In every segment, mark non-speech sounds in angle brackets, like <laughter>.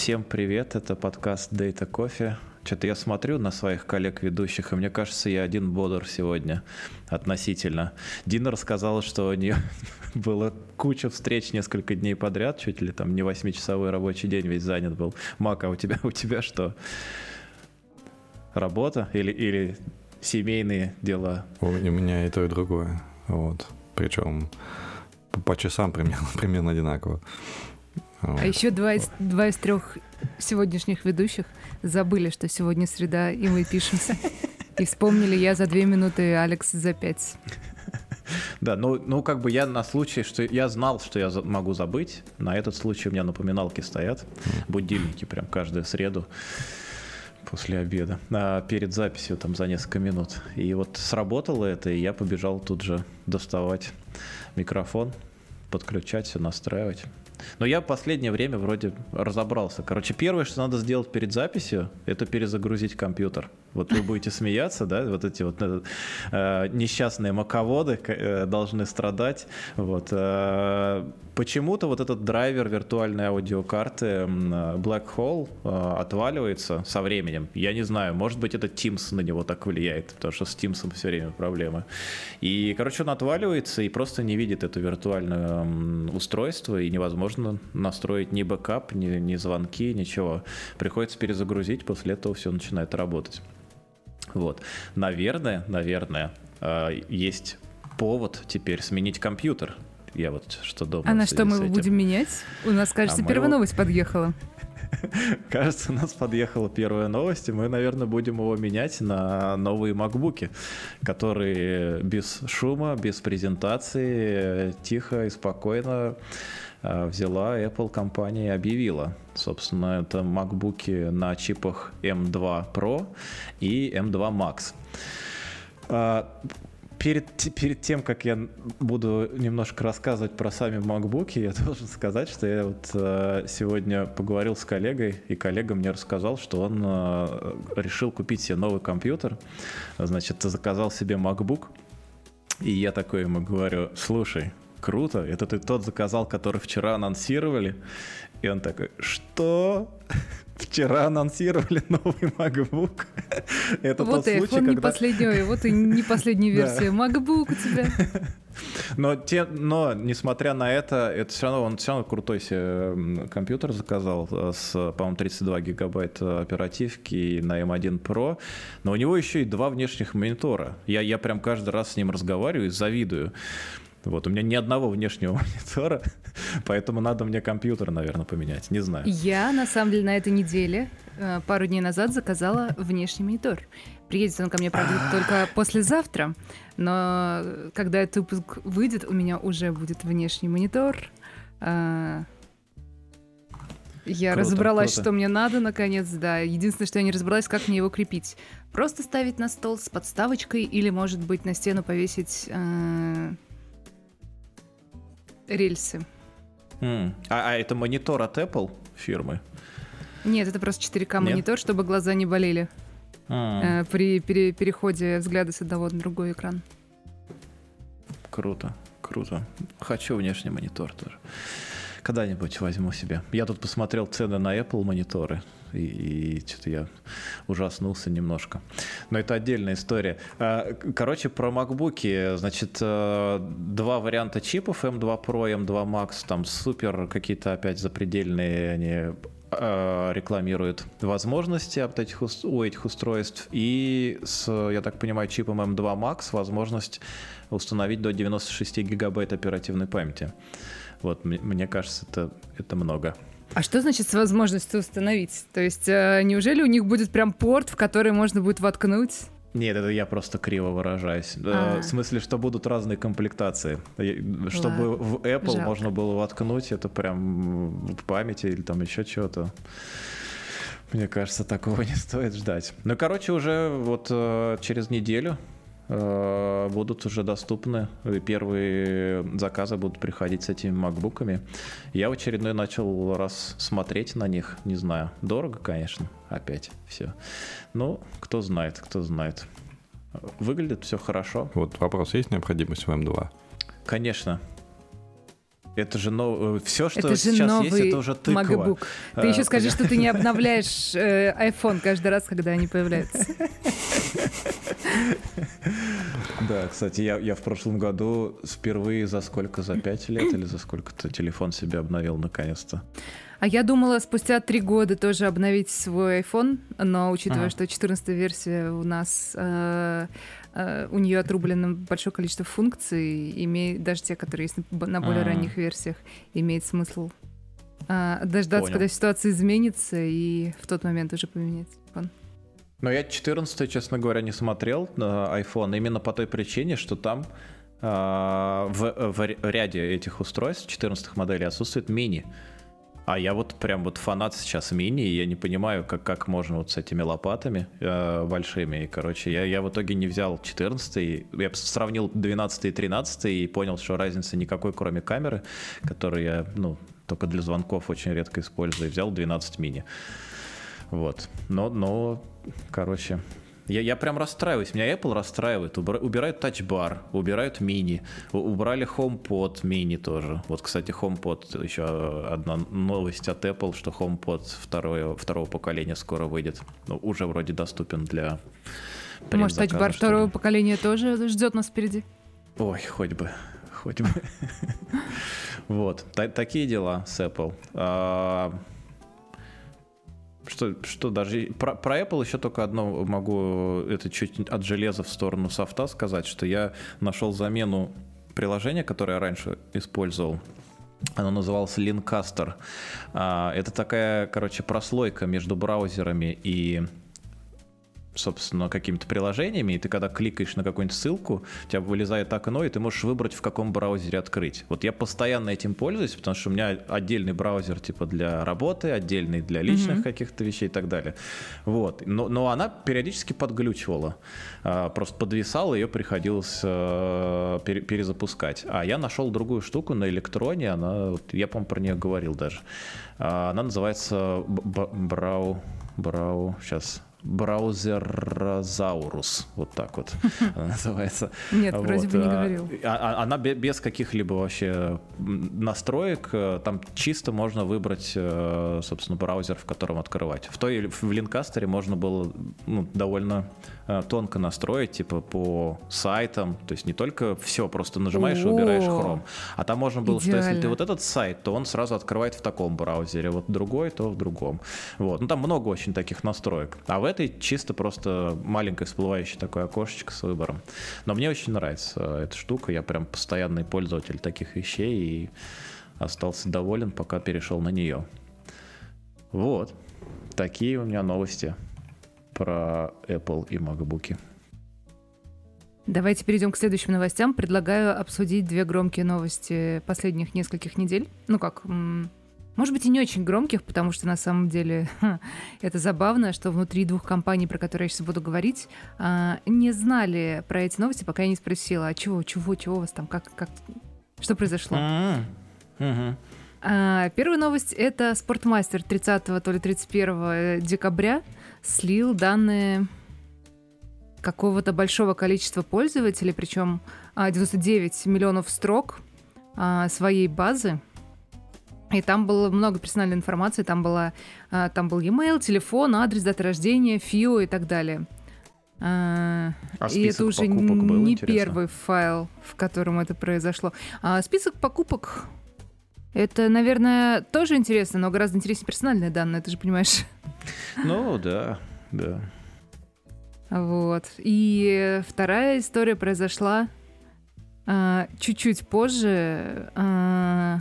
Всем привет, это подкаст Data Coffee. Что-то я смотрю на своих коллег-ведущих, и мне кажется, я один бодр сегодня относительно. Дина рассказала, что у нее <laughs> было куча встреч несколько дней подряд, чуть ли там не восьмичасовой рабочий день весь занят был. Мак, а у тебя, <laughs> у тебя что? Работа или, или семейные дела? У меня и то, и другое. Вот. Причем по, по часам примерно, <laughs> примерно одинаково. Вот. А еще два из, два из трех сегодняшних ведущих забыли, что сегодня среда, и мы пишемся. И вспомнили я за две минуты, Алекс за пять. Да, ну, ну как бы я на случай, что я знал, что я могу забыть, на этот случай у меня напоминалки стоят, будильники прям каждую среду после обеда, а перед записью там за несколько минут. И вот сработало это, и я побежал тут же доставать микрофон, подключать все, настраивать. Но я последнее время вроде разобрался. Короче, первое, что надо сделать перед записью, это перезагрузить компьютер. Вот вы будете смеяться, да, вот эти вот э, несчастные маководы э, должны страдать. Вот. Э, почему-то вот этот драйвер виртуальной аудиокарты Black Hole э, отваливается со временем. Я не знаю, может быть, это Teams на него так влияет, потому что с Teams все время проблемы. И, короче, он отваливается и просто не видит это виртуальное устройство, и невозможно настроить ни бэкап, ни, ни звонки, ничего. Приходится перезагрузить, после этого все начинает работать. Вот. Наверное, наверное, э, есть повод теперь сменить компьютер. Я вот что думаю. А на что мы его будем менять? У нас, кажется, а первая его... новость подъехала. <laughs> Кажется, у нас подъехала первая новость, и мы, наверное, будем его менять на новые макбуки, которые без шума, без презентации, тихо и спокойно взяла Apple компания и объявила. Собственно, это макбуки на чипах M2 Pro и M2 Max. А, перед, перед тем, как я буду немножко рассказывать про сами MacBook, я <laughs> должен сказать, что я вот э, сегодня поговорил с коллегой, и коллега мне рассказал, что он э, решил купить себе новый компьютер, значит, заказал себе MacBook, и я такой ему говорю, слушай, круто, это ты тот заказал, который вчера анонсировали? И он такой, что? <laughs> Вчера анонсировали новый MacBook. <laughs> Это вот тот и случай, когда... не последняя, вот и не последняя <laughs> версия MacBook у тебя. Но, те, но, несмотря на это, это все равно, он все равно крутой себе компьютер заказал э, с, по-моему, 32 гигабайт оперативки на M1 Pro. Но у него еще и два внешних монитора. Я, я прям каждый раз с ним разговариваю и завидую. Вот, у меня ни одного внешнего <laughs> монитора, поэтому надо мне компьютер, наверное, поменять, не знаю. Я, на самом деле, на этой неделе, э, пару дней назад, заказала внешний монитор. Приедет он ко мне, правда, только послезавтра, но когда этот выпуск выйдет, у меня уже будет внешний монитор. А, я круто, разобралась, круто. что мне надо, наконец, да. Единственное, что я не разобралась, как мне его крепить. Просто ставить на стол с подставочкой или, может быть, на стену повесить э, рельсы. Mm. А, а это монитор от Apple фирмы? Нет, это просто 4К монитор, чтобы глаза не болели mm. э, при пере переходе взгляда с одного на другой экран. Круто, круто. Хочу внешний монитор тоже. Когда-нибудь возьму себе. Я тут посмотрел цены на Apple мониторы и, и что-то я ужаснулся немножко. Но это отдельная история. А, короче, про макбуки, значит, э, два варианта чипов, M2 Pro, M2 Max, там супер какие-то опять запредельные они э, рекламируют возможности от этих, у этих устройств и с, я так понимаю, чипом M2 Max возможность установить до 96 гигабайт оперативной памяти. Вот, мне кажется, это, это много. А что значит с возможностью установить? То есть э, неужели у них будет прям порт, в который можно будет воткнуть? Нет, это я просто криво выражаюсь. А. В смысле, что будут разные комплектации. Чтобы Ладно. в Apple Жалко. можно было воткнуть это прям в памяти или там еще что-то. Мне кажется, такого <laughs> не стоит ждать. Ну, короче, уже вот э, через неделю Э, будут уже доступны. Первые заказы будут приходить с этими макбуками. Я в очередной начал раз смотреть на них. Не знаю, дорого, конечно, опять все. Ну, кто знает, кто знает. Выглядит все хорошо. Вот вопрос, есть необходимость в М2? Конечно. Это же но... все, что это же сейчас новый есть, это уже тыква. MacBook. Ты А, еще скажи, что ты не обновляешь э, iPhone каждый раз, когда они появляются. <laughs> Да, кстати, я, я в прошлом году впервые за сколько, за пять лет или за сколько-то телефон себе обновил наконец-то. А я думала спустя три года тоже обновить свой iPhone, но учитывая, Ага. что 14 версия у нас, э, э, у нее отрублено большое количество функций, имеет, даже те, которые есть на, на более А. ранних версиях, имеет смысл э, дождаться, Понял. когда ситуация изменится, и в тот момент уже поменять. Но я 14 честно говоря, не смотрел на iPhone именно по той причине, что там а, в, в ряде этих устройств 14 моделей отсутствует мини. А я вот прям вот фанат сейчас мини, и я не понимаю, как, как можно вот с этими лопатами э, большими. И, короче, я, я в итоге не взял 14 Я сравнил 12 и 13 и понял, что разницы никакой, кроме камеры, которую я, ну, только для звонков очень редко использую. И взял 12 мини. Вот. Но, но, короче, я, я прям расстраиваюсь. Меня Apple расстраивает. Убирают тачбар, убирают мини, у- убрали HomePod мини тоже. Вот, кстати, HomePod еще одна новость от Apple, что HomePod второе, второго поколения скоро выйдет. Ну, уже вроде доступен для Может, тачбар что ли. второго поколения тоже ждет нас впереди? Ой, хоть бы, хоть бы. <laughs> Вот, та- такие дела с Apple. Что, что даже... Про, про Apple еще только одно могу, это чуть от железа в сторону софта сказать, что я нашел замену приложения, которое я раньше использовал. Оно называлось Linkaster. А, Это такая, короче, прослойка между браузерами и собственно, какими-то приложениями, и ты когда кликаешь на какую-нибудь ссылку, у тебя вылезает окно, и ты можешь выбрать, в каком браузере открыть. Вот я постоянно этим пользуюсь, потому что у меня отдельный браузер типа для работы, отдельный для личных Мгм. каких-то вещей и так далее. Вот. Но, но она периодически подглючивала. А, Просто подвисала, ее приходилось э, пере- перезапускать. А я нашел другую штуку на электроне, она, я, по-моему, про нее говорил даже. А, Она называется Брау... Брау... Сейчас... Браузерозаурус. Вот так вот <laughs> она называется. Нет, вроде Вот, бы не а, говорил. а- а- Она бе- без каких-либо вообще настроек, э, там чисто можно выбрать, э, собственно, браузер, в котором открывать. В той в линкастере можно было ну, довольно э, тонко настроить, типа по сайтам, то есть не только все просто нажимаешь и убираешь Chrome, а там можно было, что если ты идеально. вот этот сайт, то он сразу открывает в таком браузере, вот другой, то в другом. Вот. Ну там много очень таких настроек. А в этой чисто просто маленькое всплывающее такое окошечко с выбором. Но мне очень нравится эта штука. Я прям постоянный пользователь таких вещей и остался доволен, пока перешел на нее. Вот. Такие у меня новости про Apple и MacBook. Давайте перейдем к следующим новостям. Предлагаю обсудить две громкие новости последних нескольких недель. Ну как, может быть и не очень громких, потому что на самом деле <laughs> это забавно, что внутри двух компаний, про которые я сейчас буду говорить, а, не знали про эти новости, пока я не спросила, а чего, чего, чего у вас там, как, как, что произошло? М, мгм. А, первая новость — это Спортмастер 30 то ли 31 декабря слил данные какого-то большого количества пользователей, причем а, 99 миллионов строк а, своей базы. И там было много персональной информации, там, была, а, там был e-mail, телефон, адрес, дата рождения, ФИО и так далее. А, А и это уже был, не интересно? первый файл, в котором это произошло. А список покупок это, наверное, тоже интересно, но гораздо интереснее персональные данные, ты же понимаешь. <laughs> Ну да, да. Вот. И вторая история произошла а, чуть-чуть позже а,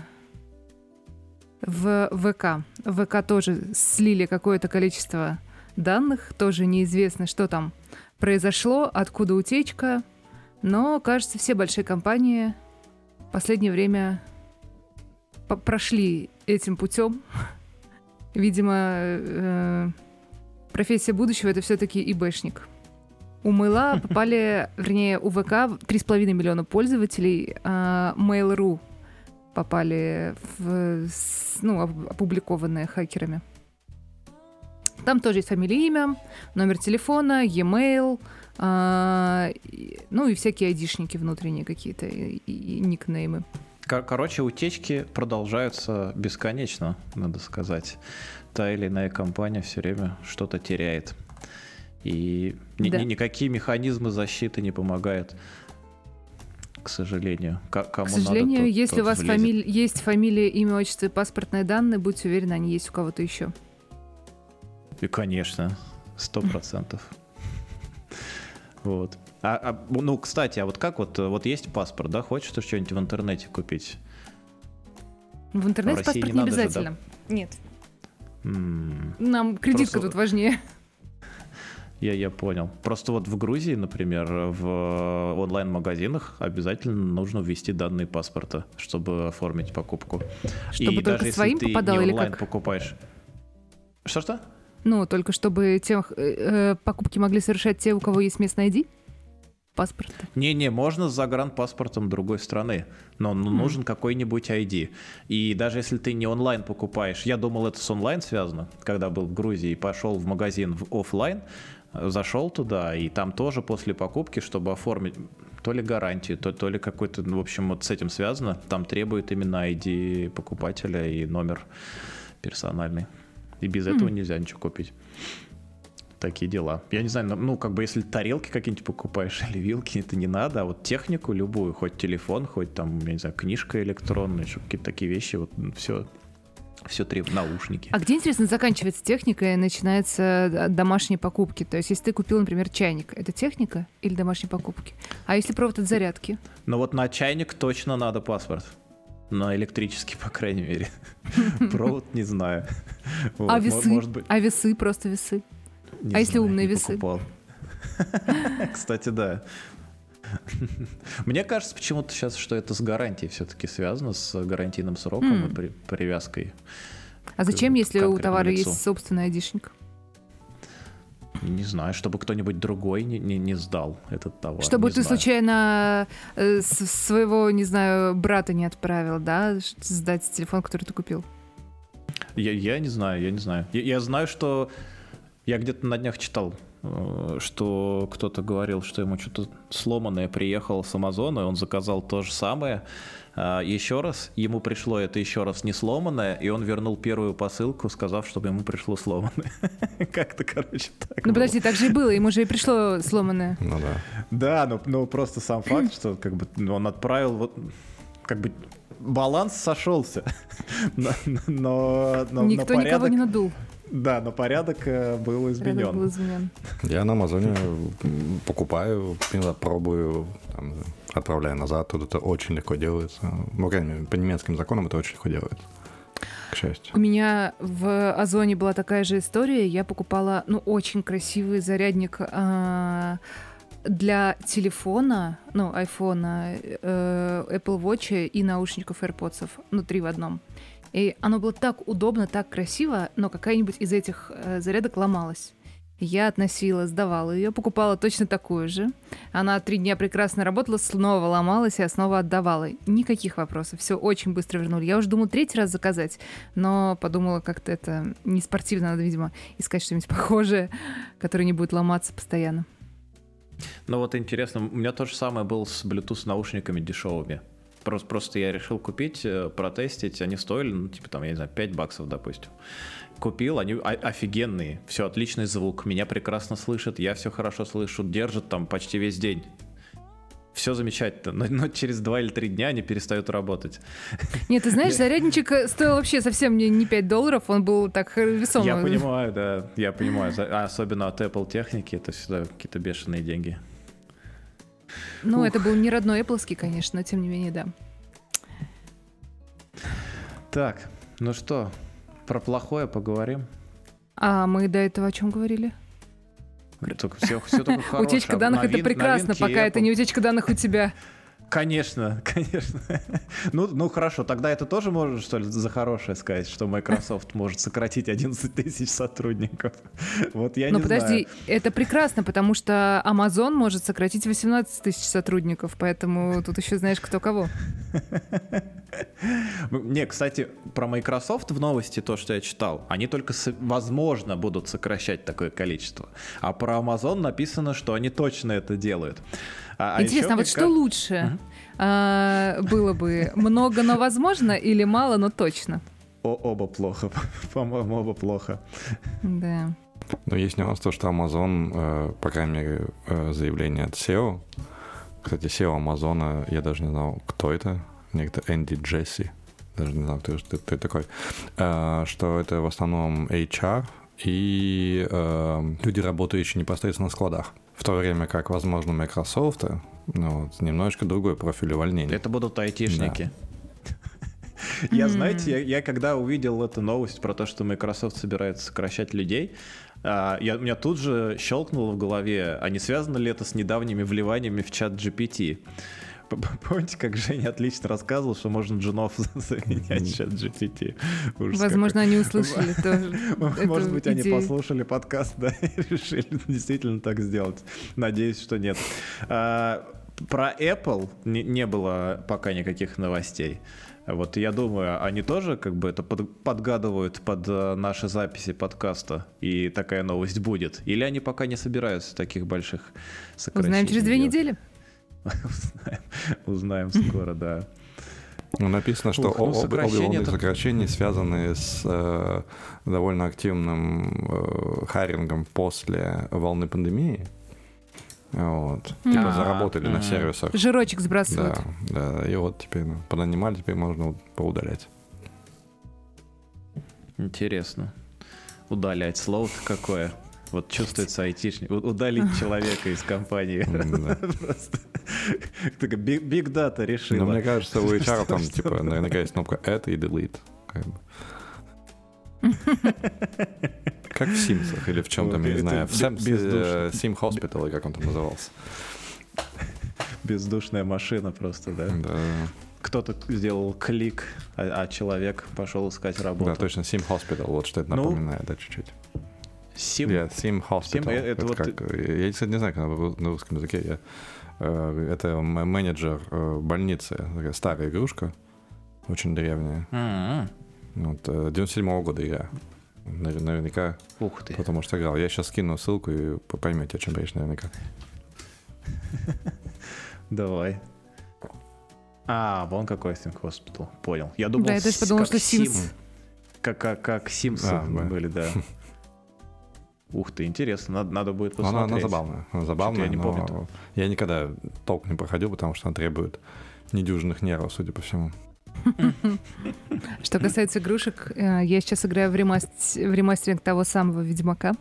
в ВК. В ВК тоже слили какое-то количество данных, тоже неизвестно, что там произошло, откуда утечка, но, кажется, все большие компании в последнее время прошли этим путем. <laughs> Видимо, э, профессия будущего это все-таки ИБшник. У Мейла <laughs> попали, вернее, у ВК 3,5 миллиона пользователей, а Mail.ru попали в, ну, оп- опубликованные хакерами. Там тоже есть фамилия, имя, номер телефона, e-mail, и- ну и всякие айдишники внутренние какие-то, и, и никнеймы. Короче, утечки продолжаются бесконечно, надо сказать. Та или иная компания все время что-то теряет. И да. ни, никакие механизмы защиты не помогают к сожалению. К, кому к сожалению, надо, тот, если тот у вас влезет. фамилия, есть фамилия, имя, отчество и паспортные данные, будьте уверены, они есть у кого-то еще. И, конечно, сто процентов. Вот. А, а, ну, кстати, а вот как вот, вот есть паспорт, да, хочешь ты что-нибудь в интернете купить? В интернете В паспорт не не надо же, обязательно. Нет. М, Нам кредитка Просто- тут важнее. Я, я понял. Просто вот в Грузии, например, в онлайн-магазинах обязательно нужно ввести данные паспорта, чтобы оформить покупку. Чтобы И только даже если своим ты не или онлайн как? покупаешь. Что-что? Ну, только чтобы тех, э, э, покупки могли совершать те, у кого есть местный ID? Паспорт. Не-не, можно с загранпаспортом другой страны, но Мгм. нужен какой-нибудь ID. И даже если ты не онлайн покупаешь, я думал, это с онлайн связано, когда был в Грузии, пошел в магазин в офлайн, зашел туда, и там тоже после покупки, чтобы оформить то ли гарантию, то, то ли какой-то, ну, в общем, вот с этим связано, там требует именно ID покупателя и номер персональный. И без этого Мгм. нельзя ничего купить. Такие дела. Я не знаю, ну, ну, как бы если тарелки какие-нибудь покупаешь <laughs> или вилки, это не надо, а вот технику любую, хоть телефон, хоть там, я не знаю, книжка электронная, еще какие-то такие вещи, вот все, все требует, наушники. А где, интересно, заканчивается техника и начинаются э, домашние покупки? То есть, если ты купил, например, чайник, это техника или домашние покупки? А если провод от зарядки? Но вот на чайник точно надо паспорт. На электрический, по крайней мере. <laughs> Провод не знаю. А весы? А весы, просто весы? а если умные весы? <laughs> Кстати, да. <laughs> Мне кажется почему-то сейчас, что это с гарантией все-таки связано, с гарантийным сроком М. и при- привязкой. А зачем, если у товара лицу. есть собственный айдишник? Не знаю, чтобы кто-нибудь другой не, не, не сдал этот товар. Чтобы не ты знаю. случайно э, своего, не знаю, брата не отправил, да, сдать телефон, который ты купил. Я, я не знаю, я не знаю. Я, я знаю, что я где-то на днях читал, что кто-то говорил, что ему что-то сломанное приехало с Амазона, и он заказал то же самое. а, еще раз, ему пришло это еще раз не сломанное, и он вернул первую посылку, сказав, чтобы ему пришло сломанное. <laughs> Как-то, короче, так. Ну подожди, так же и было, ему же и пришло сломанное. Ну да. Да, но, но просто сам <clears throat> факт, что как бы ну, он отправил вот как бы баланс сошелся, <laughs> но, но, но- но Никто никого порядок, не надул. Да, но порядок э, был Порядок изменен. был изменен. Я на Амазоне покупаю, иногда пробую, там, отправляю назад. Тут это очень легко делается. Ну, по крайней мере, по немецким законам это очень легко делается. К счастью. У меня в Озоне была такая же история. Я покупала, ну, очень красивый зарядник а, для телефона, ну, айфона, э, Apple Watch и наушников AirPods, ну, три в одном. И оно было так удобно, так красиво, но какая-нибудь из этих э, зарядок ломалась. Я относила, сдавала ее, покупала точно такую же. Она три дня прекрасно работала, снова ломалась, я снова отдавала. Никаких вопросов, все очень быстро вернули. Я уже думала третий раз заказать, но подумала, как-то это не спортивно, надо, видимо, искать что-нибудь <laughs> похожее, которое не будет ломаться постоянно. Ну вот интересно, у меня то же самое было с Bluetooth наушниками дешевыми. Просто, просто я решил купить, э, протестить, они стоили, ну, типа там, я не знаю, 5 баксов, допустим. Купил, они офигенные, все, отличный звук, меня прекрасно слышат, я все хорошо слышу, держат там почти весь день. Все замечательно, но, но через 2 или 3 дня они перестают работать. Нет, ты знаешь, <laughs> зарядничек э, стоил вообще совсем не, не 5 долларов, он был так э, весомо. Я понимаю, да, я понимаю. А особенно от Apple техники, это всегда какие-то бешеные деньги. Ну, Ух. это был не родной Apple, конечно, но тем не менее, да. Так, ну что, про плохое поговорим. А мы до этого о чем говорили? Только все, все только <laughs> хорошее. Утечка данных это Новин- прекрасно, новинки пока это Apple. не утечка данных у тебя. Конечно, <laughs> конечно. Ну, ну хорошо, тогда это тоже можно, что ли, за хорошее сказать, что Microsoft может сократить 11 тысяч сотрудников. Вот я Но не подожди, это прекрасно, потому что Amazon может сократить 18 тысяч сотрудников, поэтому тут еще знаешь кто кого. <laughs> знаю. Не, кстати, про Microsoft в новости, то, что я читал, они только, возможно, будут сокращать такое количество. А про Amazon написано, что они точно это делают. А, а Интересно, еще, а вот что лучше? А, было бы много, но возможно, или мало, но точно. О, оба плохо. <laughs> По-моему, оба плохо. Да. Но есть нюанс то, что Amazon, э, по крайней мере, э, заявление от SEO. Кстати, SEO Амазона, я даже не знал, кто это. Некто Энди Джесси. Даже не знал, кто, кто, кто это такой. Э, что это в основном HR и люди, работающие непосредственно на складах. В то время как, возможно, Microsoft ну, вот, немножечко другой профиль увольнений. Это будут айтишники. <laughs> Я, знаете, я, я когда увидел эту новость про то, что Microsoft собирается сокращать людей, а, я, у меня тут же щелкнуло в голове, а не связано ли это с недавними вливаниями в чат GPT? Помните, как Женя отлично рассказывал, что можно джунов <laughs> заменять чат GPT? Ужас Возможно, какой. они услышали тоже. <laughs> Может быть, они послушали подкаст, да, <laughs> и решили действительно так сделать. Надеюсь, что нет. А, про Apple не, было пока никаких новостей. Вот я думаю, они тоже как бы это под, подгадывают под э, наши записи подкаста, и такая новость будет. Или они пока не собираются таких больших сокращений Узнаем через две делать? недели. <laughs> узнаем, узнаем скоро, да. Ну, написано, что Ух, ну, обе волны это... сокращений связаны с э, довольно активным э, харингом после волны пандемии. Вот. Типа заработали на сервисах. Жирочек сбрасывают. Да, да. И вот теперь ну, понанимали, теперь можно поудалять. Интересно. Удалять слово какое. Вот чувствуется айтишник. Удалить <laughs> человека из компании. <laughs> Просто. Биг дата решила. Ну, мне кажется, у <laughs> HR там, типа, наверняка есть кнопка это и delete. Как в Симсах или в чем там, я не знаю, в Сим Hospital, или как он там назывался. Бездушная машина просто, да? Да. Кто-то сделал клик, а, а человек пошел искать работу. Да, точно, Sim Hospital, вот что это ну, напоминает, да, чуть-чуть. Sim? Yeah, Sim Hospital. Sim, это, это вот... как, я, кстати, не знаю, как на русском языке. Я, э, это менеджер э, больницы, такая старая игрушка, очень древняя. Mm-hmm. Вот, 97-го э, года я наверняка Ух ты. потому что играл. Я сейчас скину ссылку и поймете, о чем речь наверняка. <laughs> Давай. А, вон какой Think Hospital. Понял. Я думал, да, я даже подумал, что Sims. Как, как, как Sims а, были, да. <laughs> Ух ты, интересно, надо, надо будет посмотреть. Она, она забавная, она забавная, я не помню. Я никогда толк не проходил, потому что она требует недюжинных нервов, судя по всему. <laughs> Что касается игрушек, э, я сейчас играю в, ремастер, в ремастеринг того самого Ведьмака.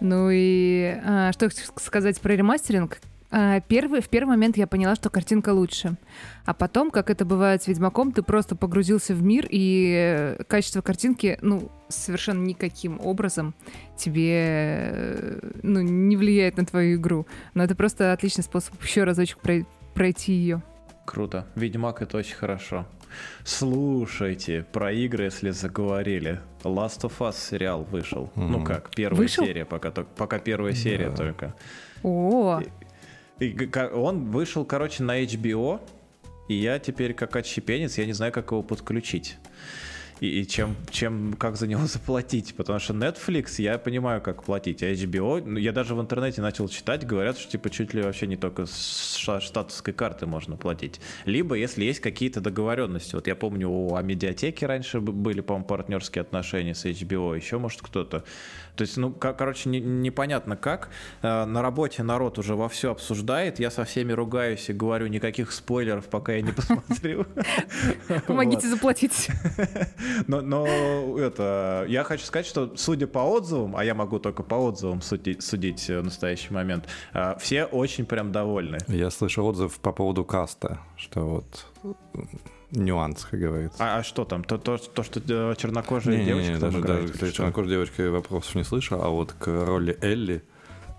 Ну и а, что сказать про ремастеринг? А, первый, в первый момент я поняла, что картинка лучше. А потом, как это бывает с Ведьмаком, ты просто погрузился в мир, и качество картинки, ну, совершенно никаким образом тебе, э, ну, не влияет на твою игру. Но это просто отличный способ еще разочек пройти ее. Круто. Ведьмак это очень хорошо. Слушайте, про игры, если заговорили. Last of Us сериал вышел. Mm-hmm. Ну как, первая вышел? серия, пока, пока первая серия yeah. только. О. И, и, он вышел, короче, на HBO, и я теперь как отщепенец, я не знаю, как его подключить и, и чем, чем, как за него <laughs> заплатить. Потому что Netflix, я понимаю, как платить, а HBO, ну, я даже в интернете начал читать, говорят, что типа чуть ли вообще не только с штатовской карты можно платить. Либо если есть какие-то договоренности. Вот я помню, у Амедиатеки раньше были, по-моему, партнерские отношения с HBO, еще, может, кто-то. То есть, ну, короче, не, непонятно как. Э, на работе народ уже во все обсуждает, я со всеми ругаюсь и говорю, никаких спойлеров, пока я не <laughs> посмотрю. Помогите заплатить. <laughs> Но, это, я хочу сказать, что судя по отзывам, а я могу только по отзывам судить, в настоящий момент, а, все очень прям довольны. Я слышал отзыв по поводу каста, что вот нюанс, как говорится. А, а что там? То, то, то что э, чернокожая не, девочка? Не, не, даже, играет, даже чернокожая девочка вопросов не слышал, а вот к роли Элли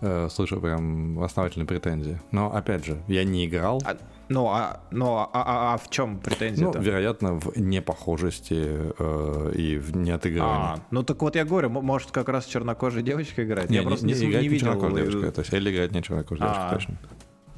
э, слышу прям основательные претензии. Но опять же, я не играл. А, ну, а, ну, а, а, а в чем претензия? Ну, вероятно, в непохожести э, и в неотыгрывании. А, ну так вот я говорю, может как раз чернокожая девочка играет? Не, я не, просто не, не, не видел. чернокожая девочка, то есть Элли играет не чернокожая девочка, а, точно.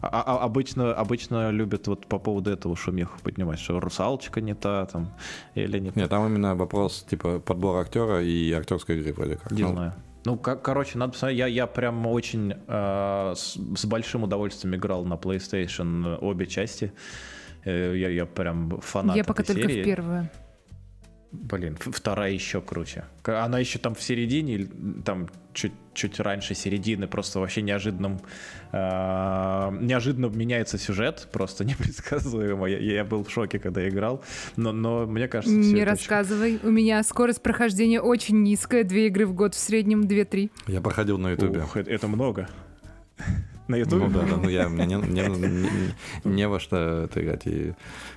А, а, обычно, обычно любят вот по поводу этого шумиху поднимать, что русалочка не та там или не Нет, там именно вопрос типа подбор актера и актерской игры вроде как. Не ну, знаю. Ну, как, короче, надо посмотреть. Я, я прям очень э, с, с большим удовольствием играл на PlayStation обе части. Э, я, я прям фанат Я пока только серии. в первую. Блин, вторая еще круче. Она еще там в середине, там чуть, чуть раньше середины, просто вообще неожиданным, э, неожиданно меняется сюжет, просто <laughs> непредсказуемо. Я, я был в шоке, когда играл, но, но мне кажется, Не это очень- рассказывай. У меня скорость прохождения очень низкая. Две игры в год в среднем 2-3. Я проходил на ютубе. Это много. На ютубе? Ну да, да, ну я, мне <laughs> не, не, не- не во что это играть, и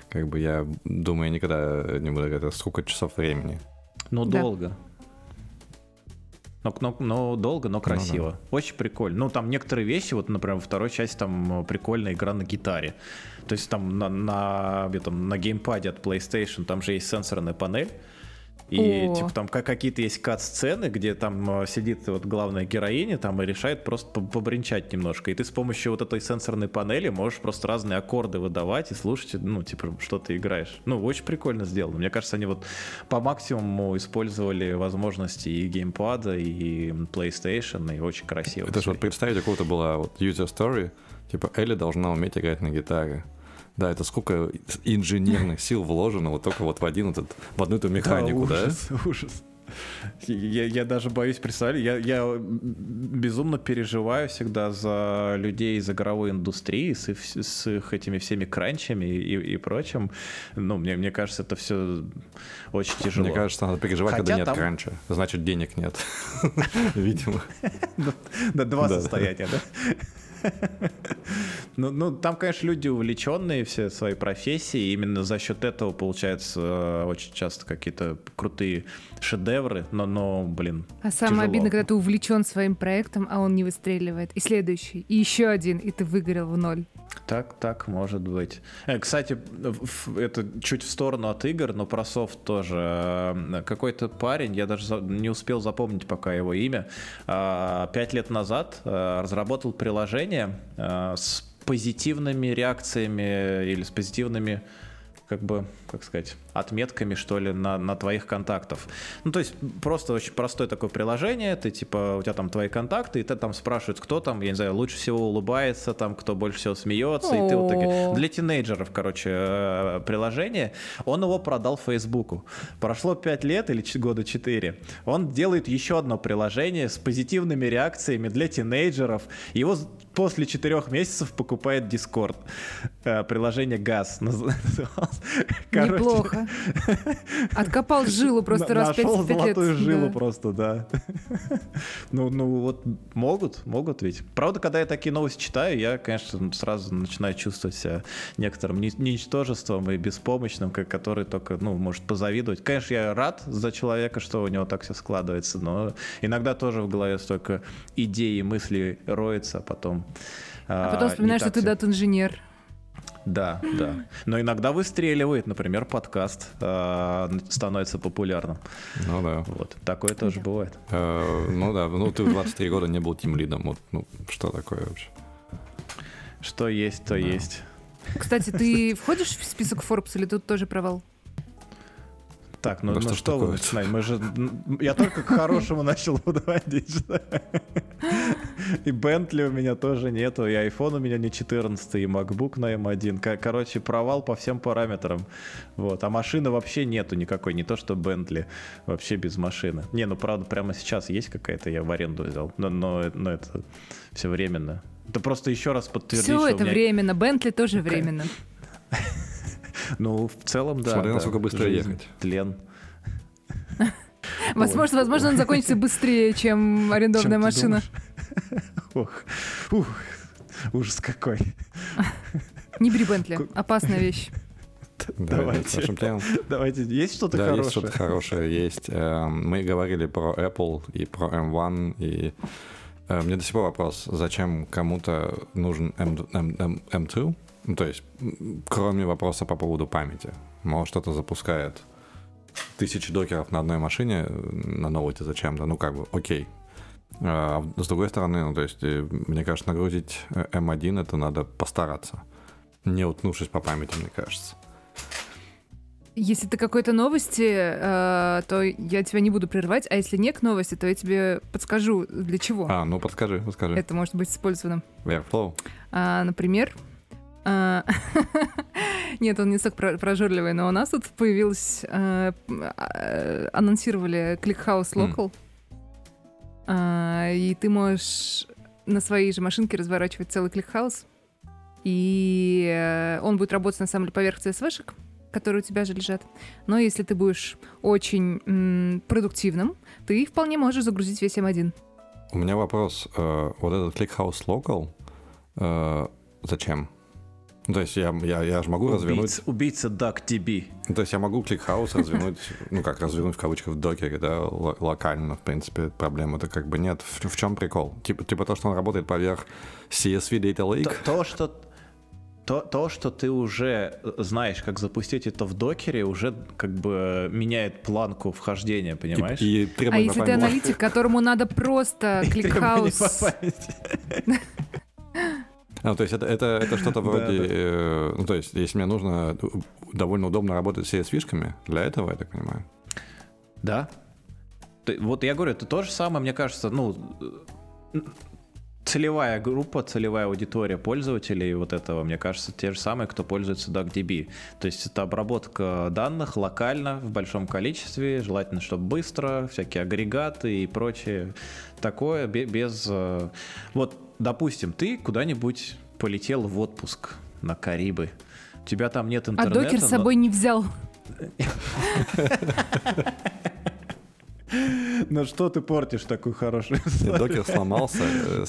как бы я думаю, я никогда не буду играть, это сколько часов времени. Ну, Да. долго. Но, но, но долго, но красиво. Очень прикольно. Ну, там некоторые вещи, вот, например, во второй части там э, прикольная игра на гитаре. То есть там на, на, этом, на геймпаде от PlayStation там же есть сенсорная панель. И О. типа там как какие-то есть кат-сцены, где там э, сидит вот главная героиня там и решает просто по- побренчать немножко. И ты с помощью вот этой сенсорной панели можешь просто разные аккорды выдавать и слушать, ну, типа, что ты играешь. Ну, очень прикольно сделано. Мне кажется, они вот по максимуму использовали возможности и геймпада, и PlayStation, и очень красиво. Это же вот представить, у кого-то была вот user story, типа Элли должна уметь играть на гитаре. Да, это сколько инженерных сил вложено вот только вот в один этот, в одну эту механику, да? ужас, <laughs> ужас. Я, я даже боюсь представить, я, я безумно переживаю всегда за людей из игровой индустрии, с, с их этими всеми кранчами и, и прочим. Ну, мне, мне кажется, это все очень тяжело. Мне кажется, надо переживать, когда Хотя нет там- кранча. Значит, денег нет. <laughs> Видимо. <laughs> Да, два Да. состояния, да? <laughs> Ну, ну, там, конечно, люди увлеченные все своей профессией, именно за счет этого получается э, очень часто какие-то крутые шедевры, но, но блин, А самое Тяжело. обидно, когда ты увлечен своим проектом, а он не выстреливает. И следующий, и еще один, и ты выгорел в ноль. Так, так, может быть. Э, Кстати, это чуть в сторону от игр, но про софт тоже. Э, Какой-то парень, я даже не успел запомнить пока его имя, а, пять лет назад э, разработал приложение э, с позитивными реакциями или с позитивными как бы, как сказать, отметками, что ли, на, на твоих контактов. Ну, то есть просто очень простое такое приложение, ты, типа, у тебя там твои контакты, и ты там спрашивают, кто там, я не знаю, лучше всего улыбается, там, кто больше всего смеется, и ты вот такие... Для тинейджеров, короче, э, приложение. Он его продал Фейсбуку. Прошло 5 лет или года 4. Он делает еще одно приложение с позитивными реакциями для тинейджеров. Его после 4 месяцев покупает Discord. Э, Приложение ГАЗ называлось. Короче, Неплохо. Откопал жилу просто раз нашел пять лет. золотую жилу Да. просто, да. Ну, ну вот могут, могут ведь. Правда, когда я такие новости читаю, я, конечно, сразу начинаю чувствовать себя некоторым ни- ничтожеством и беспомощным, который только, ну, может позавидовать. Конечно, я рад за человека, что у него так все складывается, но иногда тоже в голове столько идей и мыслей роется, а потом... А потом вспоминаешь, что ты дат-инженер. Да, да. Но иногда выстреливает, например, подкаст э, становится популярным. Ну да. Вот, такое тоже бывает. Э, Ну да, ну ты в 23 года не был тимлидом. Вот, ну что такое вообще? Что есть, то есть. Кстати, ты входишь в список Forbes или тут тоже провал? Так, ну, Да ну что что вы начинаете? Мы же... Я только к хорошему <laughs> начал подводить. <laughs> И Бентли у меня тоже нету, и iPhone у меня не 14, и MacBook на M1. Ко- Короче, провал по всем параметрам. Вот. А машины вообще нету никакой, не то что Бентли, вообще без машины. Не, ну правда, прямо сейчас есть какая-то, я в аренду взял, но, но, но это все временно. Это просто еще раз подтвердить, Все это меня- временно. Бентли тоже временно. <laughs> Ну, в целом, да. Смотря да. насколько быстро Жизнь, ехать. Тлен. Возможно, возможно, он закончится быстрее, чем арендованная машина. <laughs> Ох, ух, ужас какой. Не бери Бентли. Опасная вещь. <laughs> Да, Давайте. Давайте, есть что-то Да, хорошее? есть что-то хорошее, есть. Эм, Мы говорили про Apple и про M1, и э, мне до сих пор вопрос, зачем кому-то нужен M, M, M, M2? Ну, то есть, кроме вопроса по поводу памяти. Может, что-то запускает тысячи докеров на одной машине, на ноуте зачем-то, ну, как бы, окей. А с другой стороны, ну, то есть, э, мне кажется, нагрузить э, M1 это надо постараться, не утнувшись по памяти, мне кажется. Если ты какой-то новости, э, то я тебя не буду прерывать, а если нет новости, то я тебе подскажу, для чего А, ну подскажи, подскажи. это может быть использовано. Airflow. А, например, <laughs> нет, он не так про- прожорливый, но у нас тут появилась, э, э, анонсировали ClickHouse. Local, А, и ты можешь на своей же машинке разворачивать целый ClickHouse, и э, он будет работать на самом деле поверх CSV-шек, которые у тебя же лежат. Но если ты будешь очень м, продуктивным, ты вполне можешь загрузить весь M1. У меня вопрос. э, Вот этот ClickHouse Local, э, зачем? Ну, То есть я, я, я же могу развернуть... Убийца, убийца DuckDB. То есть я могу ClickHouse развернуть, <laughs> ну как развернуть в кавычках в докере, да, ло- локально, в принципе, проблемы-то как бы нет. В, в чем прикол? Типа, типа то, что он работает поверх CSV Data То, Lake? то, что то, то, что ты уже знаешь, как запустить это в докере, уже как бы меняет планку вхождения, И, понимаешь? и А требования если ты аналитик, которому надо просто <laughs> Требования <laughs> А, то есть это, это, это что-то <laughs> вроде... э, ну, то есть если мне нужно довольно удобно работать с CSV-шками, для этого, я так понимаю. Да. Ты- Вот я говорю, это то же самое, мне кажется, ну, э, целевая группа, целевая аудитория пользователей вот этого, мне кажется, те же самые, кто пользуется DuckDB. То есть это обработка данных локально в большом количестве, желательно, чтобы быстро, всякие агрегаты и прочее такое, бе- без... э, Вот, допустим, ты куда-нибудь полетел в отпуск на Карибы, у тебя там нет А интернета. докер с но- собой не взял. Ну что ты портишь такую хорошую историю? докер сломался, э,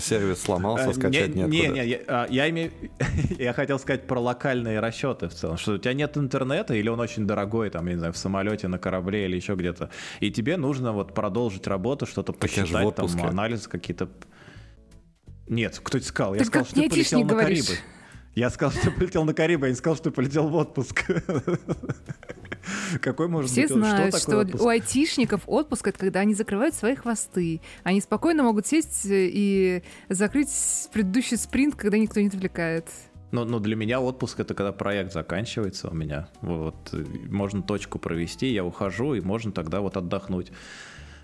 сервис сломался, А, скачать не, неоткуда. не, не, я, а, я имею, <laughs> я хотел сказать про локальные расчеты в целом, что у тебя нет интернета или он очень дорогой, там, я не знаю, в самолете, на корабле или еще где-то, и тебе нужно вот продолжить работу, что-то посчитать, там, анализы какие-то. Нет, кто тебе сказал? Я Ты сказал, как что ты полетел на говоришь. Карибы. Я сказал, что ты полетел на Карибы, я не сказал, что ты полетел в отпуск. Какой может Все быть? знают, такое что отпуск? у айтишников отпуск это когда они закрывают свои хвосты. Они спокойно могут сесть э, и закрыть предыдущий спринт, когда никто не отвлекает. Ну, ну, для меня отпуск это когда проект заканчивается у меня. Вот э, можно точку провести, я ухожу, и можно тогда вот отдохнуть